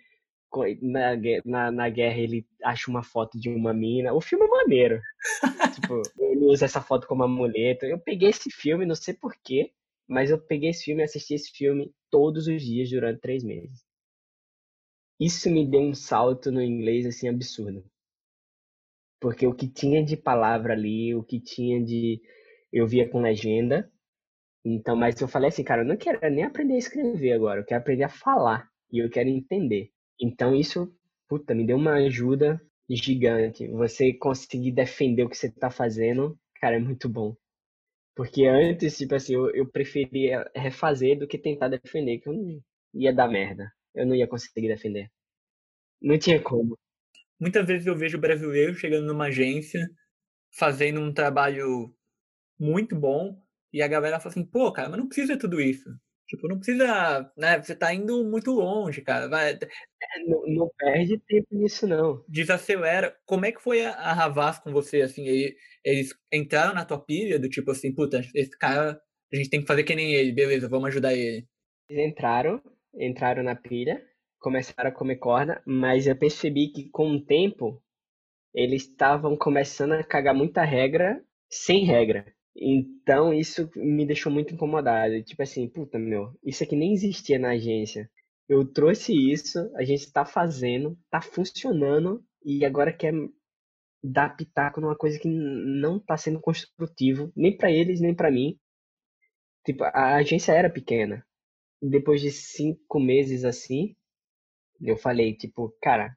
na, na, na guerra ele acha uma foto de uma mina. O filme é maneiro. <laughs> tipo, ele usa essa foto como amuleto. Eu peguei esse filme, não sei porquê. Mas eu peguei esse filme e assisti esse filme todos os dias durante três meses. Isso me deu um salto no inglês assim absurdo. Porque o que tinha de palavra ali, o que tinha de. Eu via com legenda. Então, mas eu falei assim, cara, eu não quero nem aprender a escrever agora, eu quero aprender a falar. E eu quero entender. Então, isso, puta, me deu uma ajuda gigante. Você conseguir defender o que você está fazendo, cara, é muito bom. Porque antes, tipo assim, eu, eu preferia refazer do que tentar defender, que eu não ia dar merda. Eu não ia conseguir defender. Não tinha como. Muitas vezes eu vejo brasileiro chegando numa agência, fazendo um trabalho muito bom, e a galera fala assim, pô, cara, mas não precisa tudo isso. Tipo, não precisa, né? Você tá indo muito longe, cara. Vai... É, não, não, perde tempo nisso, não. Desacelera. Como é que foi a, a Havas com você, assim? Eles entraram na tua pilha do tipo assim, puta, esse cara, a gente tem que fazer que nem ele, beleza, vamos ajudar ele. Eles entraram, entraram na pilha, começaram a comer corda, mas eu percebi que com o tempo eles estavam começando a cagar muita regra sem regra. Então isso me deixou muito incomodado. Tipo assim, puta meu, isso aqui nem existia na agência. Eu trouxe isso, a gente está fazendo, está funcionando e agora quer dar pitaco numa coisa que não está sendo construtivo, nem para eles, nem para mim. Tipo, a agência era pequena. Depois de cinco meses assim, eu falei, tipo, cara,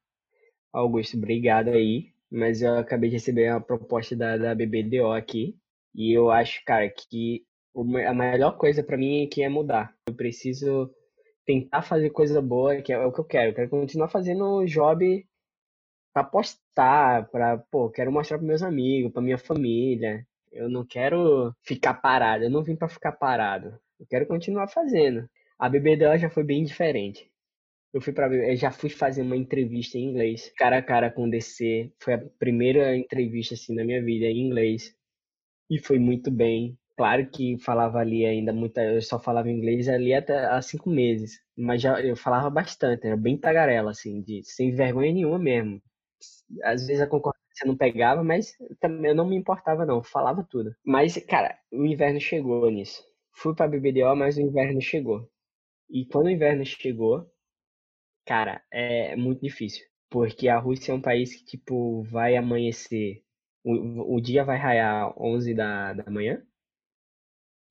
Augusto, obrigado aí, mas eu acabei de receber uma proposta da, da BBDO aqui, e eu acho, cara, que a melhor coisa para mim é que é mudar. Eu preciso tentar fazer coisa boa, que é o que eu quero. Eu quero continuar fazendo job para postar, para, pô, quero mostrar para meus amigos, para minha família. Eu não quero ficar parado, eu não vim para ficar parado. Eu quero continuar fazendo. A BBDO já foi bem diferente. Eu fui para já fui fazer uma entrevista em inglês, cara a cara com o DC. Foi a primeira entrevista assim na minha vida em inglês. E foi muito bem. Claro que falava ali ainda muita, eu só falava inglês ali até há cinco meses, mas já eu falava bastante, era bem tagarela, assim, de sem vergonha nenhuma mesmo. Às vezes a concordância não pegava, mas também eu não me importava não, falava tudo. Mas, cara, o inverno chegou nisso. Fui pra BBDO, mas o inverno chegou. E quando o inverno chegou, cara, é muito difícil. Porque a Rússia é um país que, tipo, vai amanhecer. O, o dia vai raiar 11 da, da manhã.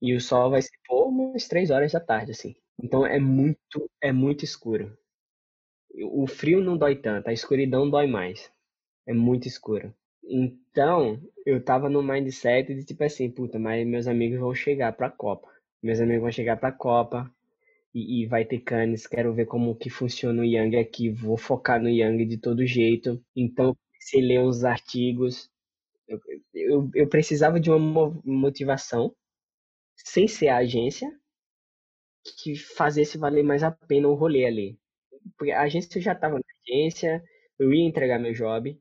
E o sol vai se pôr umas 3 horas da tarde, assim. Então é muito, é muito escuro. O frio não dói tanto, a escuridão dói mais. É muito escuro. Então, eu tava no mindset de tipo assim, puta, mas meus amigos vão chegar pra Copa. Meus amigos vão chegar pra Copa e, e vai ter canes. Quero ver como que funciona o Yang aqui. Vou focar no Yang de todo jeito. Então, se ler uns artigos, eu, eu, precisava de uma motivação sem ser a agência, que fazesse valer mais a pena o rolê ali. Porque a agência já estava na agência, eu ia entregar meu job,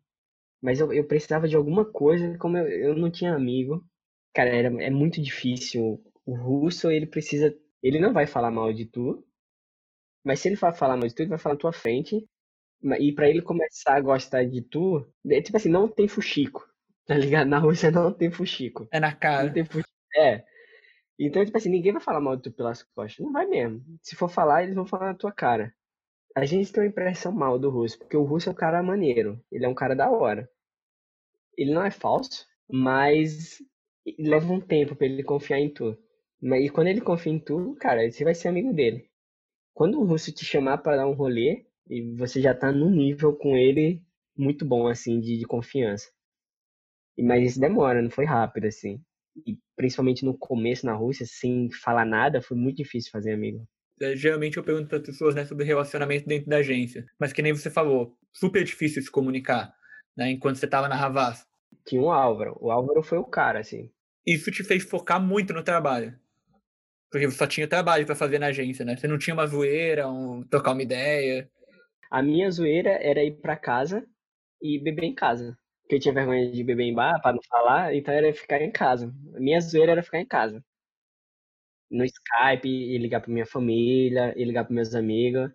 mas eu, eu precisava de alguma coisa, como eu, eu não tinha amigo. Cara, era, é muito difícil. O russo, ele precisa. Ele não vai falar mal de tu, mas se ele for falar mal de tu, ele vai falar na tua frente. E para ele começar a gostar de tu, é tipo assim, não tem fuxico. Tá ligado? Na Rússia não tem fuxico. É na cara. Não tem fuxico. É. Então, tipo assim, ninguém vai falar mal de tu pelas costas. Não vai mesmo. Se for falar, eles vão falar na tua cara. A gente tem uma impressão mal do russo, porque o russo é um cara maneiro. Ele é um cara da hora. Ele não é falso, mas leva um tempo para ele confiar em tu. E quando ele confia em tu, cara, você vai ser amigo dele. Quando o russo te chamar para dar um rolê, e você já tá num nível com ele muito bom, assim, de, de confiança. Mas isso demora, não foi rápido, assim e principalmente no começo na Rússia, sem falar nada, foi muito difícil fazer amigo. É, geralmente eu pergunto para as pessoas né, sobre relacionamento dentro da agência, mas que nem você falou, super difícil se comunicar, né, enquanto você estava na Havas. Tinha o Álvaro, o Álvaro foi o cara, assim. Isso te fez focar muito no trabalho. Porque você só tinha trabalho para fazer na agência, né? Você não tinha uma zoeira, um, trocar uma ideia. A minha zoeira era ir para casa e beber em casa que eu tinha vergonha de beber em bar pra não falar, então era ficar em casa. Minha zoeira era ficar em casa. No Skype, e ligar pra minha família, e ligar pros meus amigos.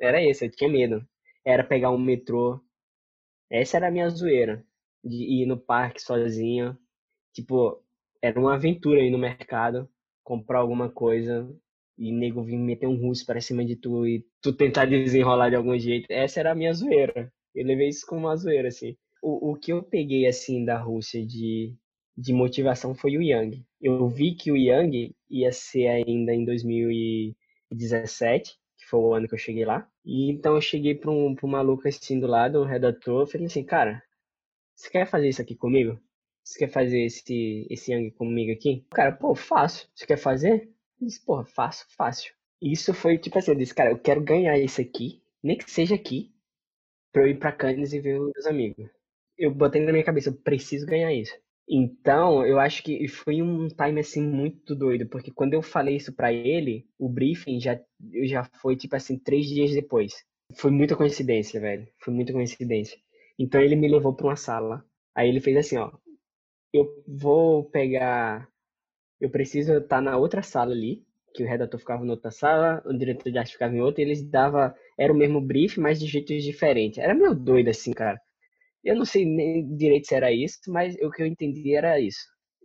Era isso, eu tinha medo. Era pegar um metrô. Essa era a minha zoeira. De ir no parque sozinho. Tipo, era uma aventura ir no mercado, comprar alguma coisa, e nego vir meter um russo para cima de tu e tu tentar desenrolar de algum jeito. Essa era a minha zoeira. Eu levei isso como uma zoeira, assim o, o que eu peguei assim da Rússia de, de motivação foi o Yang. Eu vi que o Yang ia ser ainda em 2017, que foi o ano que eu cheguei lá. E então eu cheguei para um, um maluco assim do lado, um redator, falei assim, cara, você quer fazer isso aqui comigo? Você quer fazer esse, esse Yang comigo aqui? Cara, pô, faço. Você quer fazer? Eu disse, porra, faço, fácil. Isso foi tipo assim, eu disse, cara, eu quero ganhar isso aqui, nem que seja aqui, pra eu ir pra Cannes e ver os meus amigos eu botei na minha cabeça, eu preciso ganhar isso. Então, eu acho que foi um time assim muito doido, porque quando eu falei isso para ele, o briefing já, já foi tipo assim, três dias depois. Foi muita coincidência, velho. Foi muita coincidência. Então ele me levou para uma sala. Aí ele fez assim, ó. Eu vou pegar. Eu preciso estar tá na outra sala ali, que o redator ficava na outra sala, o diretor de arte ficava em outra, e eles dava. Era o mesmo briefing, mas de jeitos diferentes. Era meio doido assim, cara. Eu não sei nem direito se era isso, mas o que eu entendi era isso.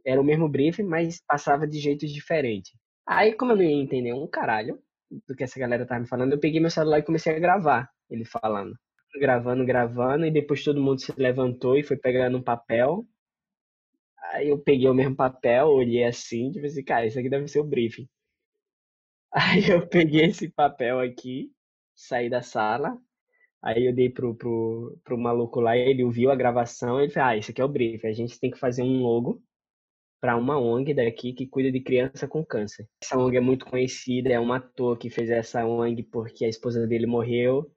Era o mesmo briefing, mas passava de jeitos diferentes. Aí, como eu não ia entender um caralho do que essa galera tava me falando, eu peguei meu celular e comecei a gravar ele falando. Gravando, gravando, e depois todo mundo se levantou e foi pegando um papel. Aí eu peguei o mesmo papel, olhei assim, tipo assim, cara, isso aqui deve ser o briefing. <laughs> Aí eu peguei esse papel aqui, saí da sala, Aí eu dei pro, pro, pro maluco lá, ele ouviu a gravação, ele falou, ah, isso aqui é o brief, a gente tem que fazer um logo para uma ONG daqui que cuida de criança com câncer. Essa ONG é muito conhecida, é um ator que fez essa ONG porque a esposa dele morreu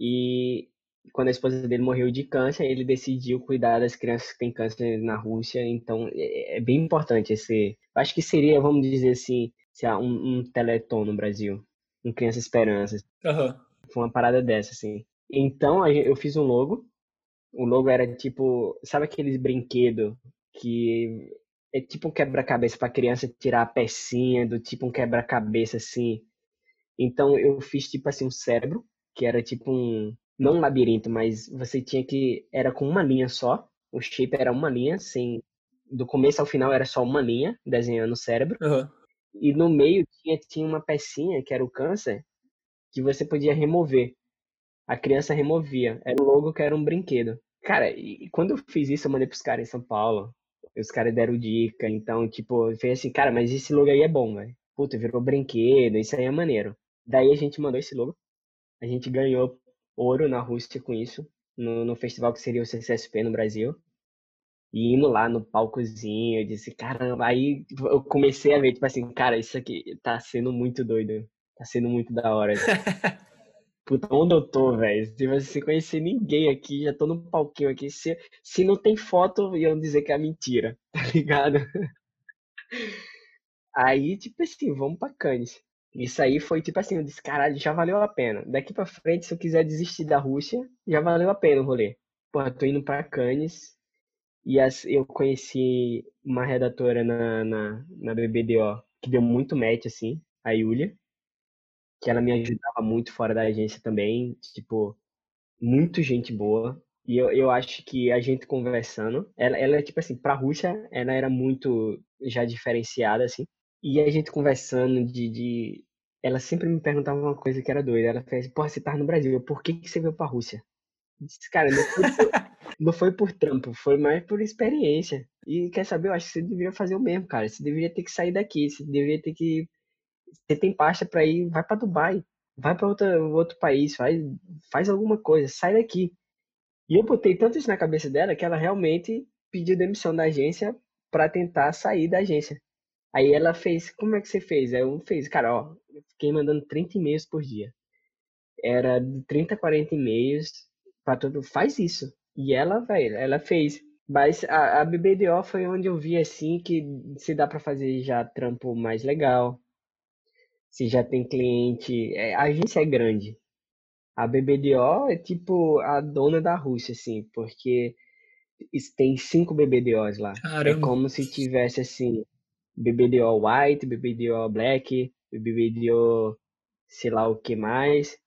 e quando a esposa dele morreu de câncer, ele decidiu cuidar das crianças que têm câncer na Rússia, então é, é bem importante esse... Acho que seria, vamos dizer assim, um, um teleton no Brasil, um Criança Esperança. Uhum. Foi uma parada dessa, assim. Então eu fiz um logo. O logo era tipo, sabe aqueles brinquedos que é tipo um quebra-cabeça para criança tirar a pecinha, do tipo um quebra-cabeça assim. Então eu fiz tipo assim um cérebro, que era tipo um não um labirinto, mas você tinha que era com uma linha só. O shape era uma linha, sem do começo ao final era só uma linha desenhando o cérebro. Uhum. E no meio tinha, tinha uma pecinha que era o câncer que você podia remover. A criança removia. Era um logo que era um brinquedo. Cara, e quando eu fiz isso, eu mandei pros caras em São Paulo. Os caras deram dica. Então, tipo, falei assim, cara, mas esse logo aí é bom, velho. Puta, virou brinquedo, isso aí é maneiro. Daí a gente mandou esse logo. A gente ganhou ouro na Rússia com isso, no, no festival que seria o CCSP no Brasil. E indo lá no palcozinho, eu disse, caramba, aí eu comecei a ver, tipo assim, cara, isso aqui tá sendo muito doido. Tá sendo muito da hora. <laughs> Puta, onde eu tô, velho? Se você conhecer ninguém aqui, já tô no palquinho aqui. Se, se não tem foto, iam dizer que é mentira, <laughs> tá ligado? Aí, tipo assim, vamos pra Cannes. Isso aí foi tipo assim, eu disse, caralho, já valeu a pena. Daqui pra frente, se eu quiser desistir da Rússia, já valeu a pena o rolê. Porra, tô indo pra Cannes e as, eu conheci uma redatora na, na, na BBDO que deu muito match, assim, a Yulia, que ela me ajudava muito fora da agência também, tipo, muito gente boa. E eu, eu acho que a gente conversando, ela, ela tipo assim, pra Rússia, ela era muito já diferenciada, assim. E a gente conversando de, de... Ela sempre me perguntava uma coisa que era doida. Ela fez, porra, você tá no Brasil, por que, que você veio pra Rússia? Eu disse, cara, não foi, por, não foi por trampo, foi mais por experiência. E quer saber, eu acho que você deveria fazer o mesmo, cara. Você deveria ter que sair daqui, você deveria ter que. Você tem pasta pra ir, vai pra Dubai, vai pra outro, país, faz, faz alguma coisa, sai daqui. E eu botei tanto isso na cabeça dela que ela realmente pediu demissão da agência para tentar sair da agência. Aí ela fez, como é que você fez? Eu fiz, cara, ó, eu fiquei mandando 30 e-mails por dia. Era de 30 a 40 e-mails para todo, faz isso. E ela, velho, ela fez. Mas a, a BBDO foi onde eu vi assim que se dá para fazer já trampo mais legal. Se já tem cliente, é, a agência é grande. A BBDO é tipo a dona da Rússia, assim, porque tem cinco BBDOs lá. É Caramba. É como se tivesse assim BBDO White, BBDO Black, BBDO sei lá o que mais,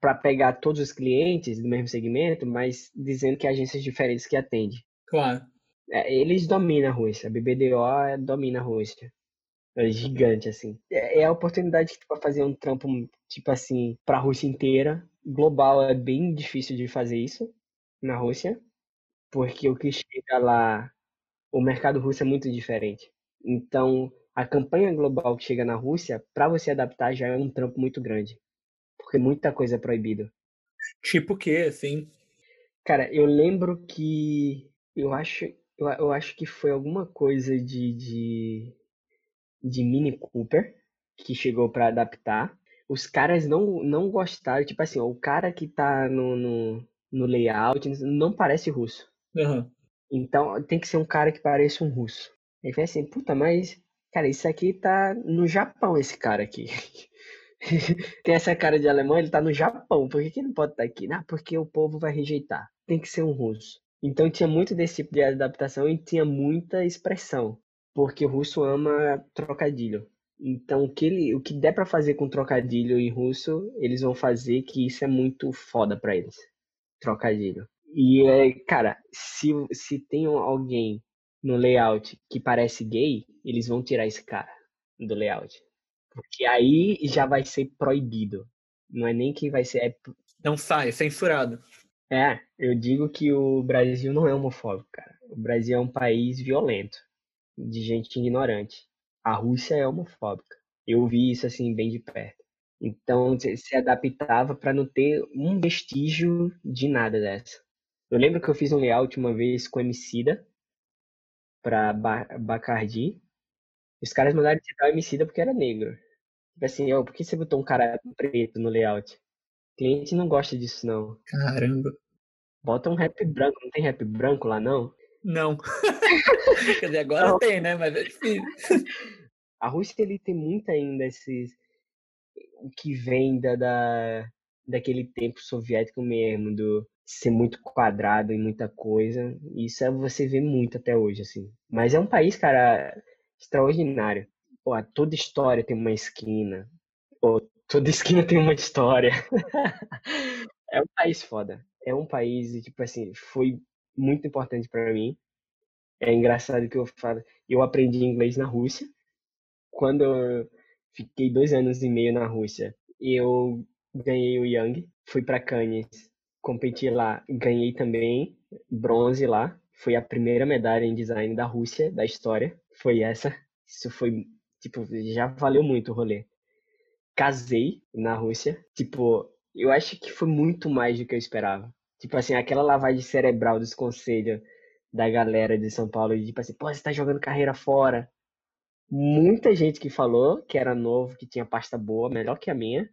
para pegar todos os clientes do mesmo segmento, mas dizendo que agências diferentes que atende. Claro. É, eles dominam a Rússia, a BBDO domina a Rússia. É gigante, assim. É, é a oportunidade para fazer um trampo, tipo assim, para a Rússia inteira. Global é bem difícil de fazer isso na Rússia, porque o que chega lá, o mercado russo é muito diferente. Então, a campanha global que chega na Rússia, para você adaptar já é um trampo muito grande. Porque muita coisa é proibida. Tipo o quê, assim? Cara, eu lembro que. Eu acho, eu, eu acho que foi alguma coisa de, de, de Mini Cooper que chegou para adaptar. Os caras não, não gostaram. Tipo assim, o cara que tá no, no, no layout não parece russo. Uhum. Então tem que ser um cara que pareça um russo. Aí foi assim, puta, mas, cara, isso aqui tá no Japão, esse cara aqui. <laughs> Tem essa cara de alemão, ele tá no Japão. Por que, que não pode estar tá aqui? Ah, porque o povo vai rejeitar. Tem que ser um russo. Então tinha muito desse tipo de adaptação e tinha muita expressão. Porque o russo ama trocadilho. Então o que, ele, o que der para fazer com trocadilho em russo, eles vão fazer que isso é muito foda para eles. Trocadilho. E, é, cara, se, se tem alguém no layout que parece gay, eles vão tirar esse cara do layout. Porque aí já vai ser proibido. Não é nem que vai ser. É... Não sai, é censurado. É, eu digo que o Brasil não é homofóbico, cara. O Brasil é um país violento, de gente ignorante. A Rússia é homofóbica. Eu vi isso assim bem de perto. Então se adaptava para não ter um vestígio de nada dessa. Eu lembro que eu fiz um layout uma vez com Emicida, pra Bacardi. Os caras mandaram tirar o Emicida porque era negro. Tipo assim, oh, por que você botou um cara preto no layout? O cliente não gosta disso, não. Caramba. Bota um rap branco, não tem rap branco lá, não? Não. <laughs> Quer dizer, agora não. tem, né? Mas é difícil. A Rússia, ele tem muito ainda esses... O que vem da, da, daquele tempo soviético mesmo, do ser muito quadrado e muita coisa. Isso é você vê muito até hoje, assim. Mas é um país, cara, extraordinário. Pô, toda história tem uma esquina. Pô, toda <laughs> esquina tem uma história. <laughs> é um país foda. É um país, tipo assim, foi muito importante para mim. É engraçado que eu falo, eu aprendi inglês na Rússia. Quando eu fiquei dois anos e meio na Rússia, eu ganhei o Young, fui para Cannes, competi lá, ganhei também bronze lá. Foi a primeira medalha em design da Rússia, da história. Foi essa. Isso foi, tipo, já valeu muito o rolê. Casei na Rússia. Tipo, eu acho que foi muito mais do que eu esperava. Tipo assim, aquela lavagem cerebral dos conselhos da galera de São Paulo, de tipo assim, pô, você tá jogando carreira fora. Muita gente que falou que era novo, que tinha pasta boa, melhor que a minha,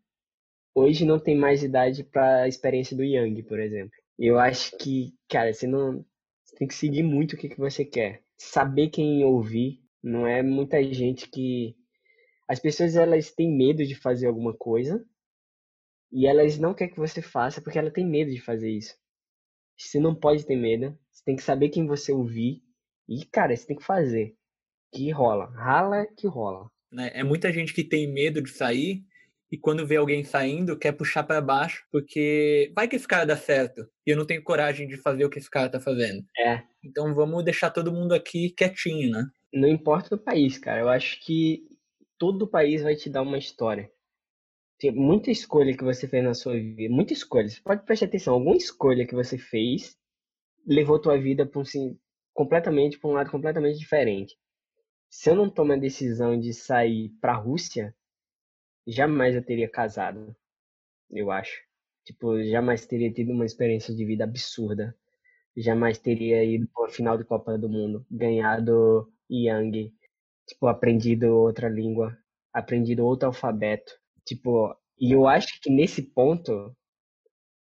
hoje não tem mais idade para a experiência do Young, por exemplo. Eu acho que, cara, você não você tem que seguir muito o que, que você quer. Saber quem ouvir, não é muita gente que as pessoas elas têm medo de fazer alguma coisa e elas não querem que você faça porque ela tem medo de fazer isso. Você não pode ter medo, você tem que saber quem você ouvir e, cara, você tem que fazer. Que rola. Rala que rola. Né, é muita gente que tem medo de sair e quando vê alguém saindo, quer puxar para baixo, porque vai que esse cara dá certo. E eu não tenho coragem de fazer o que esse cara tá fazendo. É. Então vamos deixar todo mundo aqui quietinho, né? Não importa o país, cara. Eu acho que todo país vai te dar uma história. Muita escolha que você fez na sua vida, muita escolha. Você pode prestar atenção, alguma escolha que você fez levou tua vida para um assim, completamente para um lado completamente diferente. Se eu não tomo a decisão de sair para a Rússia, jamais eu teria casado, eu acho. Tipo, jamais teria tido uma experiência de vida absurda. Jamais teria ido para final de Copa do Mundo, ganhado Yang, tipo, aprendido outra língua, aprendido outro alfabeto. Tipo, e eu acho que nesse ponto,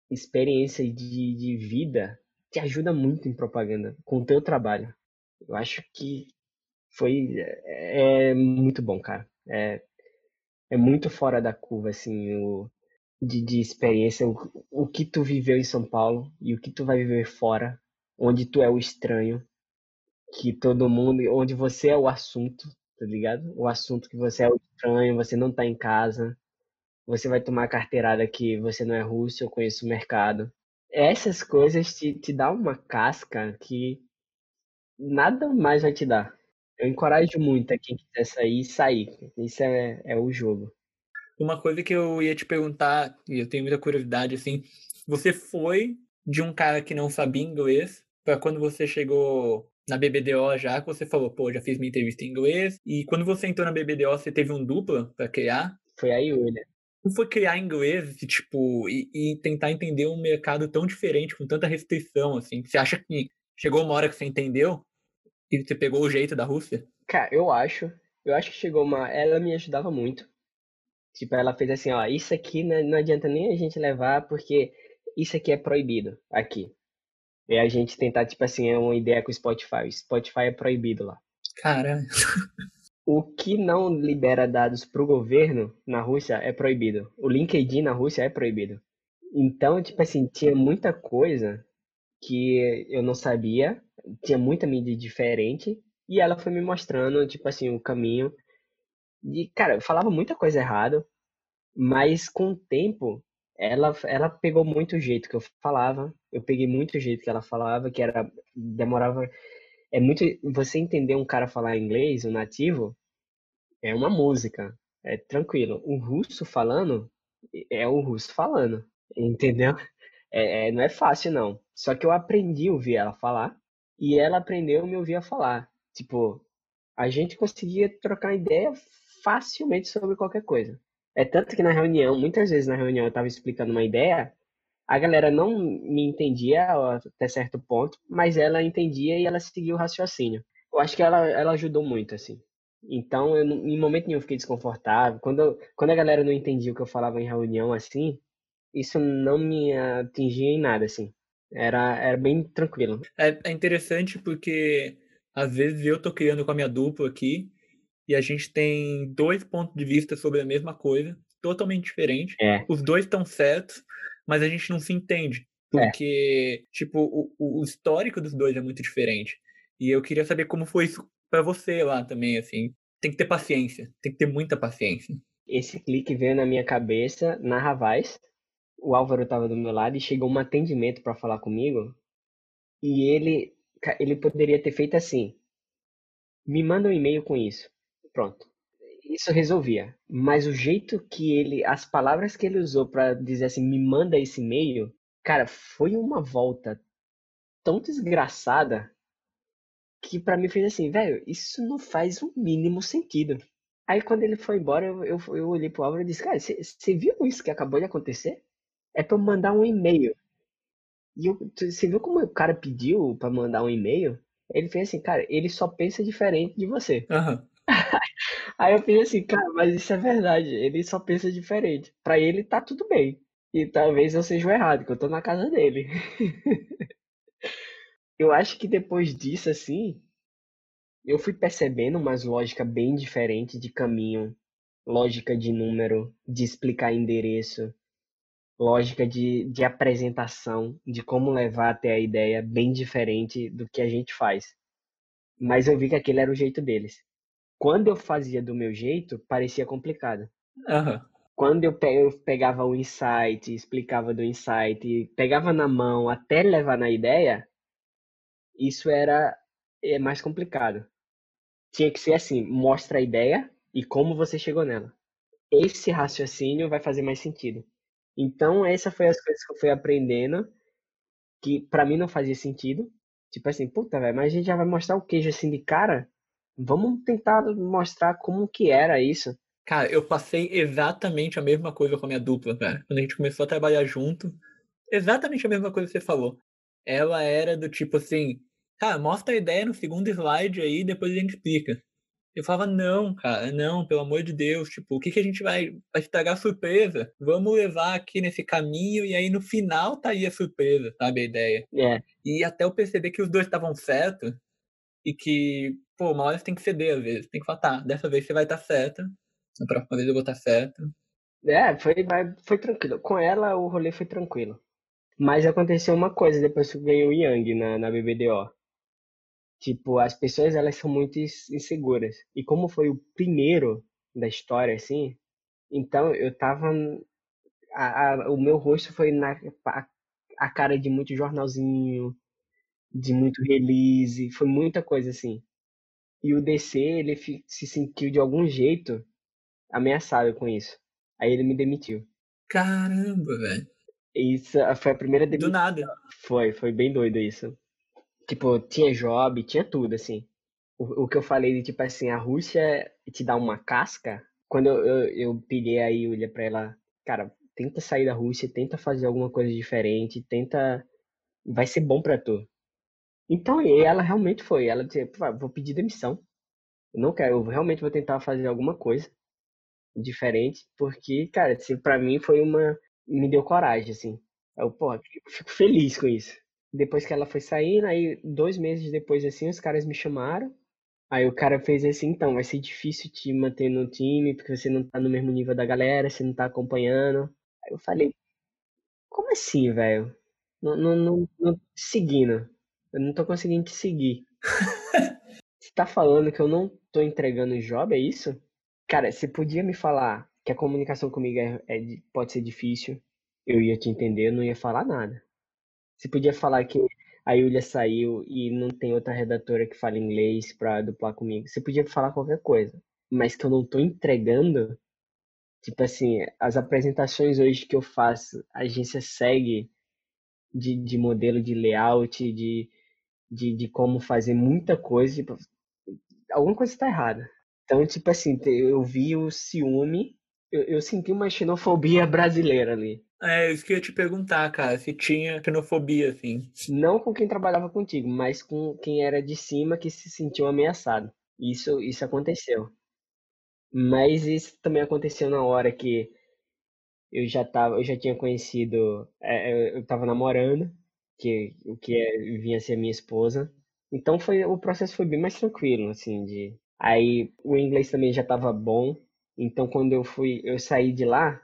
experiência de, de vida te ajuda muito em propaganda, com o teu trabalho. Eu acho que foi é, é muito bom, cara. É, é muito fora da curva, assim, o, de, de experiência, o, o que tu viveu em São Paulo e o que tu vai viver fora, onde tu é o estranho, que todo mundo, onde você é o assunto, tá ligado? O assunto que você é o estranho, você não tá em casa, você vai tomar carteirada que você não é russo, eu conheço o mercado. Essas coisas te, te dá uma casca que nada mais vai te dar. Eu encorajo muito a quem quiser sair, sair. Isso é, é o jogo. Uma coisa que eu ia te perguntar, e eu tenho muita curiosidade, assim, você foi de um cara que não sabia inglês para quando você chegou na BBDO já, que você falou, pô, já fiz minha entrevista em inglês, e quando você entrou na BBDO, você teve um dupla para criar? Foi a Yulia. Foi criar inglês, tipo, e, e, tentar entender um mercado tão diferente, com tanta restrição, assim? Você acha que chegou uma hora que você entendeu? E você pegou o jeito da Rússia? Cara, eu acho. Eu acho que chegou uma. Ela me ajudava muito. Tipo, ela fez assim, ó, isso aqui não, não adianta nem a gente levar, porque isso aqui é proibido aqui. E a gente tentar, tipo assim, é uma ideia com o Spotify. O Spotify é proibido lá. Caralho. <laughs> O que não libera dados para o governo na Rússia é proibido. O LinkedIn na Rússia é proibido. Então, tipo assim, tinha muita coisa que eu não sabia tinha muita mídia diferente e ela foi me mostrando, tipo assim, o caminho. E, cara, eu falava muita coisa errada, mas com o tempo ela, ela pegou muito o jeito que eu falava, eu peguei muito o jeito que ela falava, que era demorava é muito você entender um cara falar inglês, um nativo, é uma música, é tranquilo. O russo falando é o russo falando, <laughs> entendeu? É, é, não é fácil não. Só que eu aprendi a ouvir ela falar e ela aprendeu a me ouvir a falar. Tipo, a gente conseguia trocar ideia facilmente sobre qualquer coisa. É tanto que na reunião, muitas vezes na reunião eu estava explicando uma ideia, a galera não me entendia até certo ponto, mas ela entendia e ela seguia o raciocínio. Eu acho que ela, ela ajudou muito, assim. Então, eu, em momento nenhum, fiquei desconfortável. Quando, eu, quando a galera não entendia o que eu falava em reunião, assim, isso não me atingia em nada, assim. Era, era bem tranquilo. É, é interessante porque às vezes eu tô criando com a minha dupla aqui e a gente tem dois pontos de vista sobre a mesma coisa totalmente diferentes. É. Os dois estão certos, mas a gente não se entende. É. Porque, tipo, o, o histórico dos dois é muito diferente. E eu queria saber como foi isso pra você lá também, assim. Tem que ter paciência, tem que ter muita paciência. Esse clique veio na minha cabeça na Ravaz. O Álvaro estava do meu lado e chegou um atendimento para falar comigo. E ele, ele poderia ter feito assim: me manda um e-mail com isso. Pronto. Isso resolvia. Mas o jeito que ele, as palavras que ele usou para dizer assim, me manda esse e-mail, cara, foi uma volta tão desgraçada que pra mim fez assim, velho, isso não faz o mínimo sentido. Aí quando ele foi embora, eu, eu, eu olhei pro Álvaro e disse, cara, você viu isso que acabou de acontecer? É pra eu mandar um e-mail. E você viu como o cara pediu pra mandar um e-mail? Ele fez assim, cara, ele só pensa diferente de você. Aham. Aí eu fiz assim, cara, mas isso é verdade. Ele só pensa diferente. Pra ele tá tudo bem. E talvez eu seja o errado, que eu tô na casa dele. <laughs> Eu acho que depois disso, assim, eu fui percebendo umas lógica bem diferente de caminho, lógica de número, de explicar endereço, lógica de, de apresentação, de como levar até a ideia bem diferente do que a gente faz. Mas eu vi que aquele era o jeito deles. Quando eu fazia do meu jeito, parecia complicado. Aham. Quando eu, pe- eu pegava o insight, explicava do insight, pegava na mão até levar na ideia, isso era é mais complicado. Tinha que ser assim, mostra a ideia e como você chegou nela. Esse raciocínio vai fazer mais sentido. Então, essa foi as coisas que eu fui aprendendo que pra mim não fazia sentido. Tipo assim, puta, velho, mas a gente já vai mostrar o queijo assim de cara? Vamos tentar mostrar como que era isso. Cara, eu passei exatamente a mesma coisa com a minha dupla, cara. Quando a gente começou a trabalhar junto, exatamente a mesma coisa que você falou. Ela era do tipo assim, cara, mostra a ideia no segundo slide aí, depois a gente explica. Eu falava, não, cara, não, pelo amor de Deus, tipo, o que, que a gente vai, vai estragar a surpresa? Vamos levar aqui nesse caminho e aí no final tá aí a surpresa, sabe, a ideia. É, E até eu perceber que os dois estavam certos e que, pô, uma hora você tem que ceder às vezes. Tem que falar, tá, dessa vez você vai estar certa, na próxima vez eu vou estar certo. é, foi, foi tranquilo. Com ela o rolê foi tranquilo. Mas aconteceu uma coisa depois que eu ganhei o Yang na, na BBDO. Tipo, as pessoas elas são muito ins- inseguras. E como foi o primeiro da história, assim, então eu tava. a- a- o meu rosto foi na a, a cara de muito jornalzinho, de muito release, foi muita coisa assim. E o DC, ele se sentiu de algum jeito ameaçado com isso. Aí ele me demitiu. Caramba, velho. Isso foi a primeira Do demissão. nada. Foi, foi bem doido isso. Tipo, tinha job, tinha tudo, assim. O, o que eu falei de, tipo assim, a Rússia te dá uma casca. Quando eu, eu, eu peguei a Yulia pra ela, cara, tenta sair da Rússia, tenta fazer alguma coisa diferente, tenta. Vai ser bom pra tu. Então, e ela realmente foi. Ela disse, "Pá, vou pedir demissão. Eu não quero, eu realmente vou tentar fazer alguma coisa diferente, porque, cara, assim, pra mim foi uma. Me deu coragem, assim. Eu, pô, fico feliz com isso. Depois que ela foi saindo, aí dois meses depois, assim, os caras me chamaram. Aí o cara fez assim, então, vai ser difícil te manter no time, porque você não tá no mesmo nível da galera, você não tá acompanhando. Aí eu falei, como assim, velho? Não, não, não, não seguindo. Eu não tô conseguindo te seguir. <laughs> Você tá falando que eu não tô entregando o job, é isso? Cara, você podia me falar que a comunicação comigo é, é pode ser difícil, eu ia te entender, eu não ia falar nada. Você podia falar que a Yulia saiu e não tem outra redatora que fala inglês pra duplar comigo. Você podia falar qualquer coisa, mas que eu não tô entregando. Tipo assim, as apresentações hoje que eu faço, a agência segue de, de modelo de layout, de, de, de como fazer muita coisa. Tipo, alguma coisa está errada. Então, tipo assim, eu vi o ciúme, eu, eu senti uma xenofobia <laughs> brasileira ali. É, isso que eu ia te perguntar, cara, se tinha xenofobia, assim. Não com quem trabalhava contigo, mas com quem era de cima que se sentiu ameaçado. Isso, isso aconteceu. Mas isso também aconteceu na hora que eu já tava, eu já tinha conhecido, é, eu, eu tava namorando, que que é, vinha ser minha esposa. Então foi, o processo foi bem mais tranquilo, assim, de aí o inglês também já tava bom, Então, quando eu fui, eu saí de lá,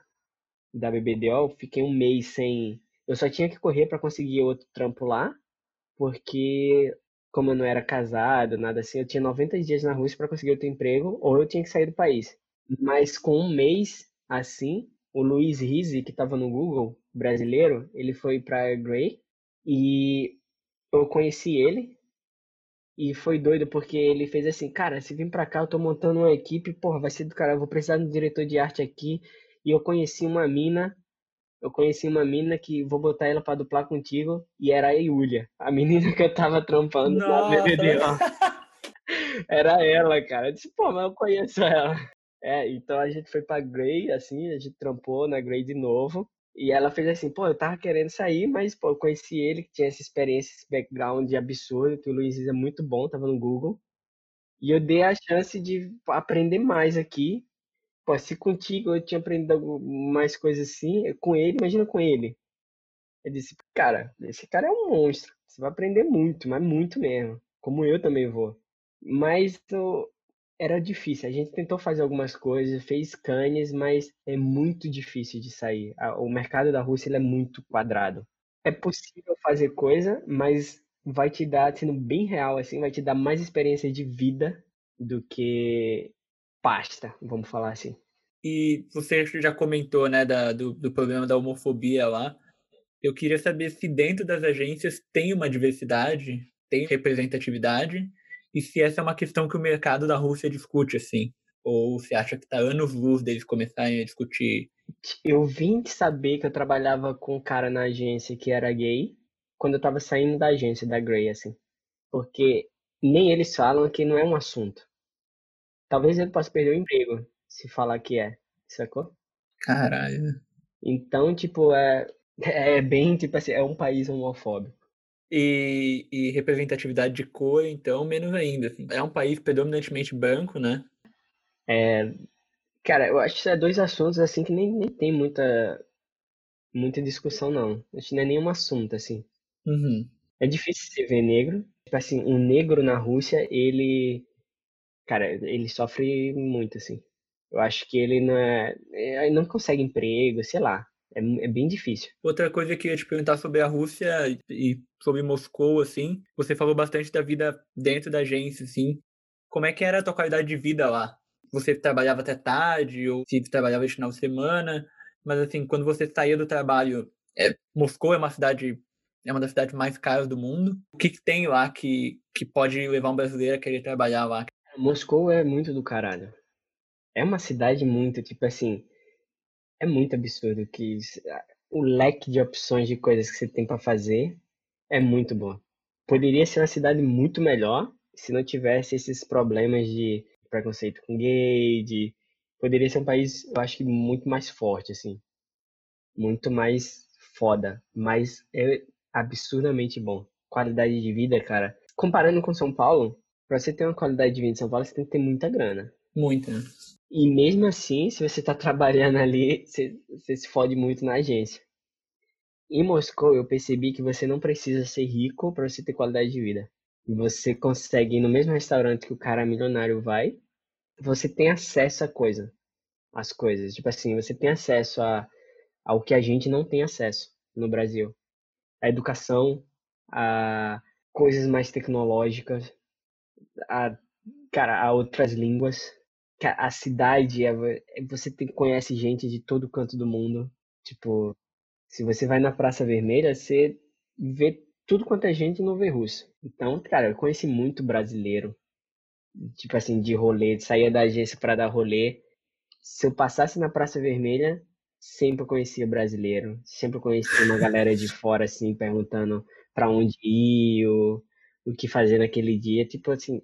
da BBDO, fiquei um mês sem. Eu só tinha que correr para conseguir outro trampo lá, porque, como eu não era casado, nada assim, eu tinha 90 dias na Rússia para conseguir outro emprego, ou eu tinha que sair do país. Mas com um mês assim, o Luiz Rizzi, que estava no Google, brasileiro, ele foi para Gray e eu conheci ele e foi doido porque ele fez assim, cara, se vir pra cá, eu tô montando uma equipe, porra, vai ser do cara, eu vou precisar de um diretor de arte aqui. E eu conheci uma mina, eu conheci uma mina que vou botar ela pra duplar contigo, e era a Yulia, a menina <laughs> que eu tava trampando na BBDO. <laughs> Era ela, cara. Eu disse, pô, mas eu conheço ela. É, então a gente foi pra Grey, assim, a gente trampou na Grey de novo. E ela fez assim, pô, eu tava querendo sair, mas pô, eu conheci ele, que tinha essa experiência, esse background absurdo, que o Luiz é muito bom, tava no Google. E eu dei a chance de aprender mais aqui. Pô, se contigo eu tinha aprendido mais coisas assim, com ele, imagina com ele. Eu disse, cara, esse cara é um monstro. Você vai aprender muito, mas muito mesmo. Como eu também vou. Mas era difícil. A gente tentou fazer algumas coisas, fez canes, mas é muito difícil de sair. O mercado da Rússia é muito quadrado. É possível fazer coisa, mas vai te dar, sendo bem real assim, vai te dar mais experiência de vida do que pasta, vamos falar assim. E você já comentou, né, da, do, do problema da homofobia lá. Eu queria saber se dentro das agências tem uma diversidade, tem representatividade, e se essa é uma questão que o mercado da Rússia discute, assim. Ou se acha que tá anos-luz deles começarem a discutir. Eu vim saber que eu trabalhava com um cara na agência que era gay quando eu tava saindo da agência da Grey, assim. Porque nem eles falam que não é um assunto. Talvez ele possa perder o emprego se falar que é, sacou? Caralho. Então, tipo, é, <laughs> é bem, tipo assim, é um país homofóbico. E, e, representatividade de cor, então, menos ainda. Assim. É um país predominantemente branco, né? É, cara, eu acho que é dois assuntos assim que nem, nem tem muita, muita discussão, não. Acho que não é nenhum assunto, assim. Uhum. É difícil se ver negro. Tipo assim, um negro na Rússia, ele. Cara, ele sofre muito, assim. Eu acho que ele não é. Ele não consegue emprego, sei lá. É, é bem difícil. Outra coisa que eu ia te perguntar sobre a Rússia e sobre Moscou, assim, você falou bastante da vida dentro da agência, assim. Como é que era a tua qualidade de vida lá? Você trabalhava até tarde ou se trabalhava de final de semana? Mas assim, quando você saía do trabalho, é, Moscou é uma cidade é uma das cidades mais caras do mundo. O que, que tem lá que, que pode levar um brasileiro a querer trabalhar lá? Moscou é muito do caralho. É uma cidade muito, tipo assim, é muito absurdo que o leque de opções de coisas que você tem para fazer é muito bom. Poderia ser uma cidade muito melhor se não tivesse esses problemas de preconceito com gay, de poderia ser um país, eu acho que muito mais forte assim. Muito mais foda, mas é absurdamente bom. Qualidade de vida, cara. Comparando com São Paulo, para você ter uma qualidade de vida em São Paulo, você tem que ter muita grana. Muita. E mesmo assim, se você está trabalhando ali, você, você se fode muito na agência. Em Moscou, eu percebi que você não precisa ser rico para você ter qualidade de vida. Você consegue ir no mesmo restaurante que o cara milionário vai, você tem acesso a coisa, as coisas. Tipo assim, você tem acesso a, ao que a gente não tem acesso no Brasil. A educação, a coisas mais tecnológicas, a, cara, a outras línguas a cidade, é, você tem, conhece gente de todo canto do mundo. Tipo, se você vai na Praça Vermelha, você vê tudo quanto é gente no Verrusso. Então, cara, eu conheci muito brasileiro. Tipo assim, de rolê, de sair da agência para dar rolê. Se eu passasse na Praça Vermelha, sempre conhecia brasileiro. Sempre conhecia uma galera de <laughs> fora, assim, perguntando para onde ir, o, o que fazer naquele dia. Tipo assim,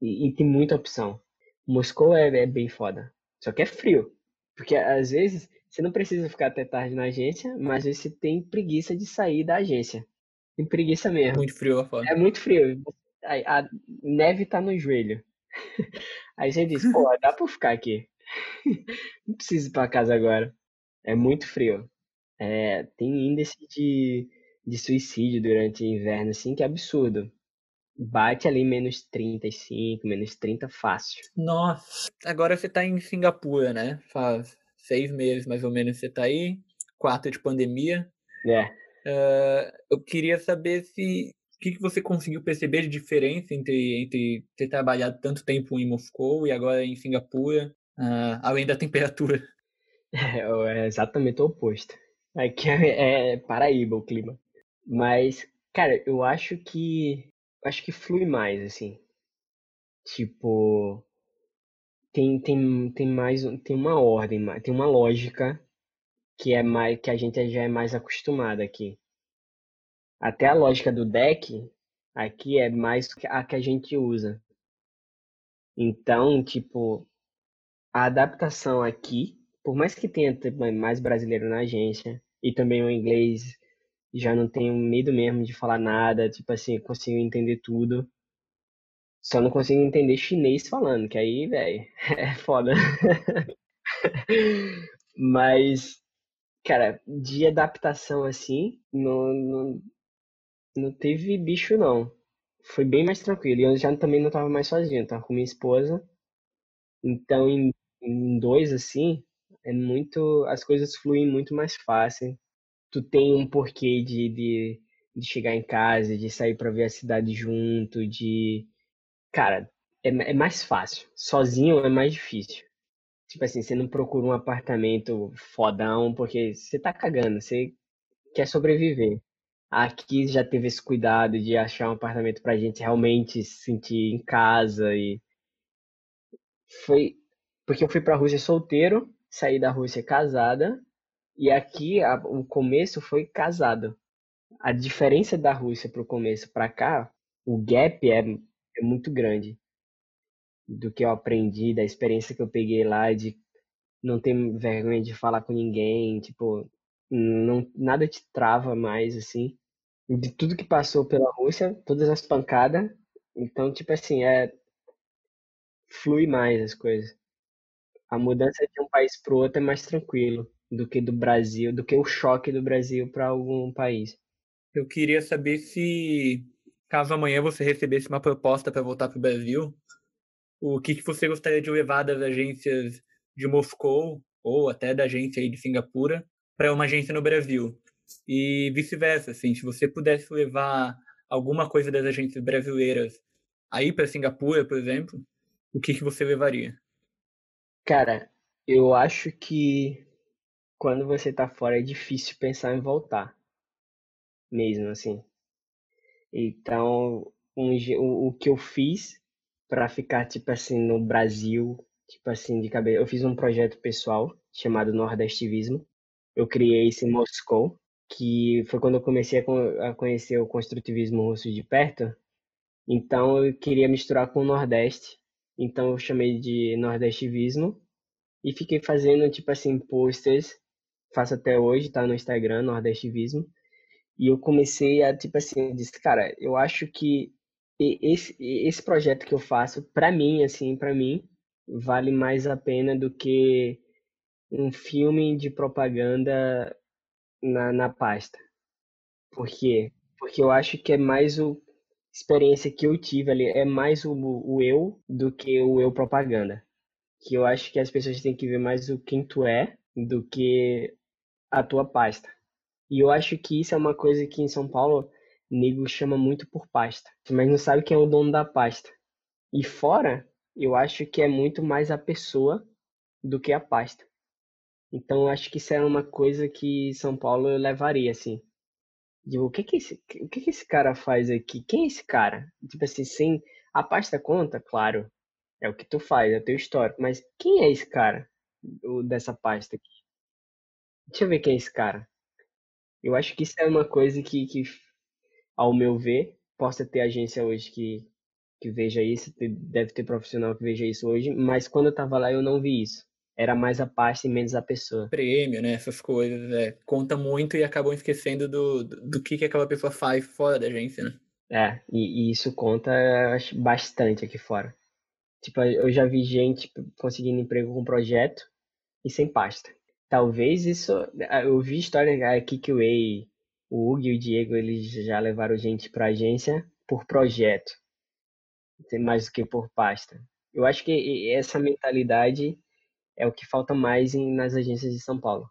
e, e tem muita opção. Moscou é, é bem foda. Só que é frio. Porque às vezes você não precisa ficar até tarde na agência, mas às vezes você tem preguiça de sair da agência. Tem preguiça mesmo. Muito frio lá fora. É muito frio. A, a neve tá no joelho. <laughs> Aí você diz, pô, dá pra ficar aqui. <laughs> não preciso ir pra casa agora. É muito frio. É, tem índice de, de suicídio durante o inverno, assim, que é absurdo. Bate ali menos 35, menos 30 fácil. Nossa, agora você tá em Singapura, né? Faz seis meses mais ou menos você tá aí, quatro de pandemia. É. Uh, eu queria saber se o que, que você conseguiu perceber de diferença entre, entre ter trabalhado tanto tempo em Moscou e agora em Singapura, uh, além da temperatura. <laughs> É, é exatamente o oposto. Aqui é, é Paraíba o clima. Mas, cara, eu acho que acho que flui mais, assim. Tipo, tem, tem, tem mais, tem uma ordem, tem uma lógica que é mais, que a gente já é mais acostumado aqui. Até a lógica do deck aqui é mais a que a gente usa. Então, tipo, a adaptação aqui, por mais que tenha mais brasileiro na agência e também o inglês já não tenho medo mesmo de falar nada, tipo assim, consigo entender tudo. Só não consigo entender chinês falando, que aí, velho, <laughs> é foda. Mas, cara, de adaptação assim, não, não, não teve bicho não. Foi bem mais tranquilo. E eu já também não tava mais sozinho, tava com minha esposa. Então, em, em dois, assim, é muito. As coisas fluem muito mais fácil tu tem um porquê de, de, de chegar em casa, de sair para ver a cidade junto, de. Cara, é, é mais fácil. Sozinho é mais difícil. Tipo assim, você não procura um apartamento fodão porque você tá cagando, você quer sobreviver. Aqui já teve esse cuidado de achar um apartamento pra gente realmente se sentir em casa e foi porque eu fui pra Rússia solteiro, saí da Rússia casada e aqui a, o começo foi casado. A diferença da Rússia para o começo para cá, o gap é, é muito grande do que eu aprendi, da experiência que eu peguei lá, de não ter vergonha de falar com ninguém, tipo, não, nada te trava mais, assim. De tudo que passou pela Rússia, todas as pancadas, então, tipo assim, é. flui mais as coisas. A mudança de um país pro outro é mais tranquilo do que do Brasil, do que o choque do Brasil para algum país. Eu queria saber se, caso amanhã você recebesse uma proposta para voltar para o Brasil, o que, que você gostaria de levar das agências de Moscou ou até da agência aí de Singapura para uma agência no Brasil? E vice-versa, assim, se você pudesse levar alguma coisa das agências brasileiras aí para Singapura, por exemplo, o que, que você levaria? Cara, eu acho que quando você tá fora é difícil pensar em voltar. Mesmo assim. Então, um, o, o que eu fiz para ficar, tipo assim, no Brasil, tipo assim, de cabeça. Eu fiz um projeto pessoal chamado Nordestivismo. Eu criei isso em Moscou, que foi quando eu comecei a conhecer o construtivismo russo de perto. Então, eu queria misturar com o Nordeste. Então, eu chamei de Nordestivismo e fiquei fazendo, tipo assim, posters faço até hoje, tá no Instagram, Nordestivismo. E eu comecei a, tipo assim, eu disse, cara, eu acho que esse, esse projeto que eu faço, para mim, assim, para mim, vale mais a pena do que um filme de propaganda na, na pasta. Por quê? Porque eu acho que é mais o experiência que eu tive ali, é mais o, o eu do que o eu propaganda. Que eu acho que as pessoas têm que ver mais o quem tu é do que a tua pasta. E eu acho que isso é uma coisa que em São Paulo nego chama muito por pasta, mas não sabe quem é o dono da pasta. E fora, eu acho que é muito mais a pessoa do que a pasta. Então eu acho que isso é uma coisa que São Paulo levaria assim. Digo, o que que esse, o que que esse cara faz aqui? Quem é esse cara? Tipo assim, sem a pasta conta, claro, é o que tu faz, é o teu histórico, mas quem é esse cara dessa pasta aqui? Deixa eu ver quem é esse cara. Eu acho que isso é uma coisa que, que ao meu ver, possa ter agência hoje que, que veja isso, deve ter profissional que veja isso hoje, mas quando eu tava lá eu não vi isso. Era mais a pasta e menos a pessoa. Prêmio, né? Essas coisas, é, conta muito e acabam esquecendo do, do, do que, que aquela pessoa faz fora da agência, né? É, e, e isso conta bastante aqui fora. Tipo, eu já vi gente conseguindo emprego com projeto e sem pasta. Talvez isso. Ah, eu vi história aqui que o Way, o Hugo e o Diego, eles já levaram gente pra agência por projeto. mais do que por pasta. Eu acho que essa mentalidade é o que falta mais em, nas agências de São Paulo.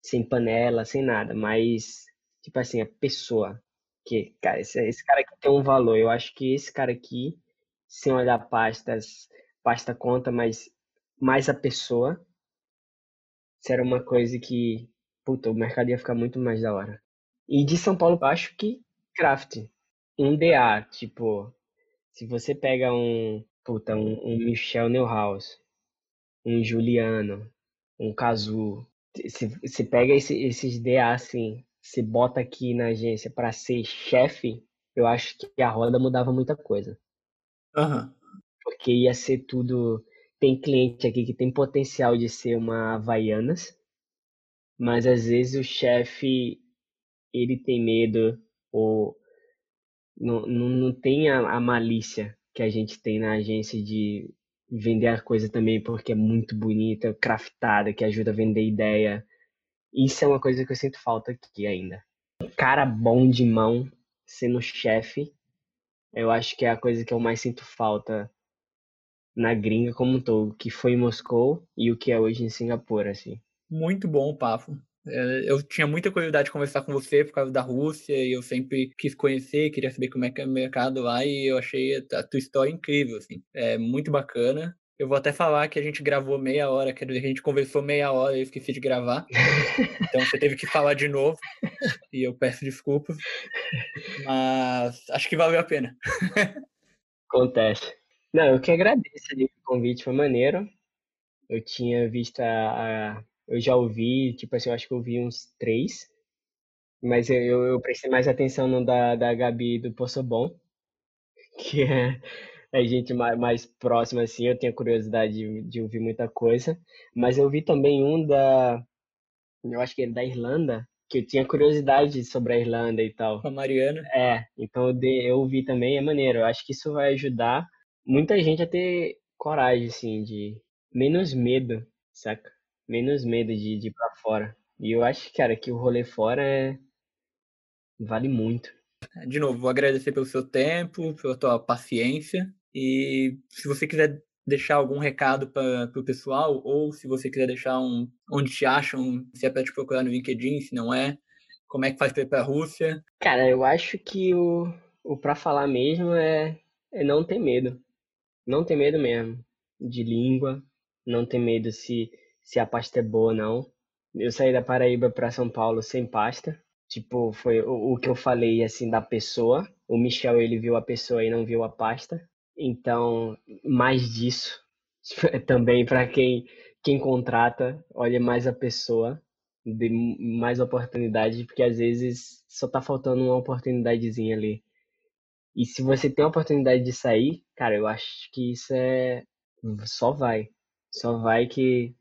Sem panela, sem nada, mas, tipo assim, a pessoa. Que, cara, esse, esse cara aqui tem um valor. Eu acho que esse cara aqui, sem olhar pastas, pasta conta, mas mais a pessoa, era uma coisa que, puta, o mercado ia ficar muito mais da hora. E de São Paulo, eu acho que craft. Um DA, tipo, se você pega um, puta, um, um Michel Neuhaus, um Juliano, um Kazu, se você pega esse, esses DA assim, se bota aqui na agência para ser chefe, eu acho que a roda mudava muita coisa. Uhum. Porque ia ser tudo. Tem cliente aqui que tem potencial de ser uma Havaianas, mas às vezes o chefe ele tem medo ou não, não, não tem a, a malícia que a gente tem na agência de vender a coisa também porque é muito bonita, craftada, que ajuda a vender ideia. Isso é uma coisa que eu sinto falta aqui ainda. Cara bom de mão, sendo chefe, eu acho que é a coisa que eu mais sinto falta na gringa como um todo, que foi em Moscou e o que é hoje em Singapura, assim. Muito bom o papo. É, eu tinha muita curiosidade de conversar com você por causa da Rússia e eu sempre quis conhecer, queria saber como é que é o mercado lá e eu achei a tua história incrível, assim. É muito bacana. Eu vou até falar que a gente gravou meia hora, quer dizer, a gente conversou meia hora e eu esqueci de gravar. <laughs> Então você teve que falar de novo e eu peço desculpas. Mas acho que valeu a pena. Acontece. Não, eu que agradeço ali o convite, foi maneiro. Eu tinha visto a, a eu já ouvi, tipo assim, eu acho que eu ouvi uns três, mas eu, eu, eu prestei mais atenção no da, da Gabi do Poço Bom, <laughs> que é a gente mais, mais próxima, assim, eu tenho curiosidade de, de ouvir muita coisa, mas eu vi também um da, eu acho que é da Irlanda, que eu tinha curiosidade sobre a Irlanda e tal. Com a Mariana. É, então eu, de, eu vi também, é maneiro, eu acho que isso vai ajudar muita gente a ter coragem, assim, de menos medo, saca? menos medo de, de ir pra fora. E eu acho, cara, que o rolê fora é... vale muito. De novo, vou agradecer pelo seu tempo, pela tua paciência. E se você quiser deixar algum recado para o pessoal, ou se você quiser deixar um onde te acham, se é para te procurar no LinkedIn, se não é, como é que faz para ir para a Rússia? Cara, eu acho que o, o para falar mesmo é, é não ter medo. Não ter medo mesmo de língua, não ter medo se se a pasta é boa ou não. Eu saí da Paraíba para São Paulo sem pasta. Tipo, foi o, o que eu falei assim da pessoa. O Michel ele viu a pessoa e não viu a pasta. Então, mais disso <laughs> também para quem quem contrata, olha mais a pessoa, dê mais oportunidade, porque às vezes só tá faltando uma oportunidadezinha ali. E se você tem a oportunidade de sair, cara, eu acho que isso é só vai. Só vai que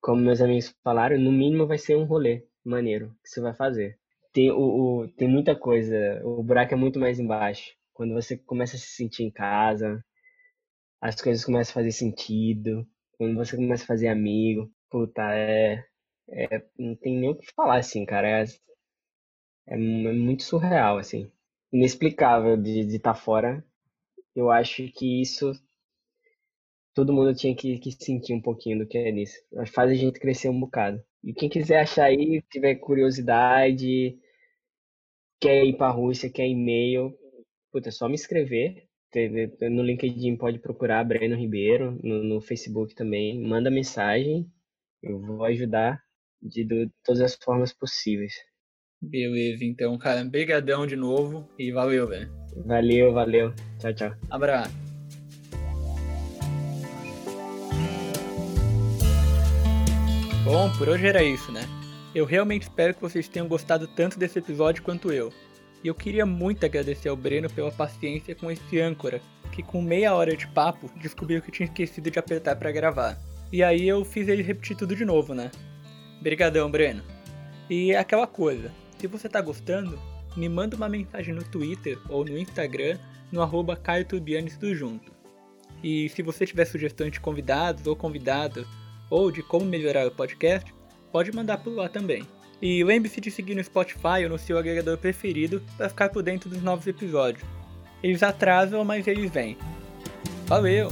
como meus amigos falaram, no mínimo vai ser um rolê maneiro que você vai fazer. Tem, o, o, tem muita coisa, o buraco é muito mais embaixo. Quando você começa a se sentir em casa, as coisas começam a fazer sentido, quando você começa a fazer amigo, puta, é, é não tem nem o que falar, assim, cara, é, é, é muito surreal, assim, inexplicável de estar tá fora. Eu acho que isso todo mundo tinha que, que sentir um pouquinho do que é nisso. Faz a gente crescer um bocado. E quem quiser achar aí, tiver curiosidade, quer ir pra Rússia, quer e-mail, puta, é só me escrever. No LinkedIn pode procurar Breno Ribeiro, no, no Facebook também. Manda mensagem, eu vou ajudar de, de todas as formas possíveis. Beleza, então, cara, brigadão de novo e valeu, velho. Valeu, valeu. Tchau, tchau. Abraço. Bom, por hoje era isso, né? Eu realmente espero que vocês tenham gostado tanto desse episódio quanto eu. E eu queria muito agradecer ao Breno pela paciência com esse âncora, que com meia hora de papo descobriu que tinha esquecido de apertar para gravar. E aí eu fiz ele repetir tudo de novo, né? Brigadão, Breno. E é aquela coisa, se você tá gostando, me manda uma mensagem no Twitter ou no Instagram no arroba tudo junto. E se você tiver sugestões de convidados ou convidadas ou de como melhorar o podcast, pode mandar por lá também. E lembre-se de seguir no Spotify ou no seu agregador preferido para ficar por dentro dos novos episódios. Eles atrasam, mas eles vêm. Valeu!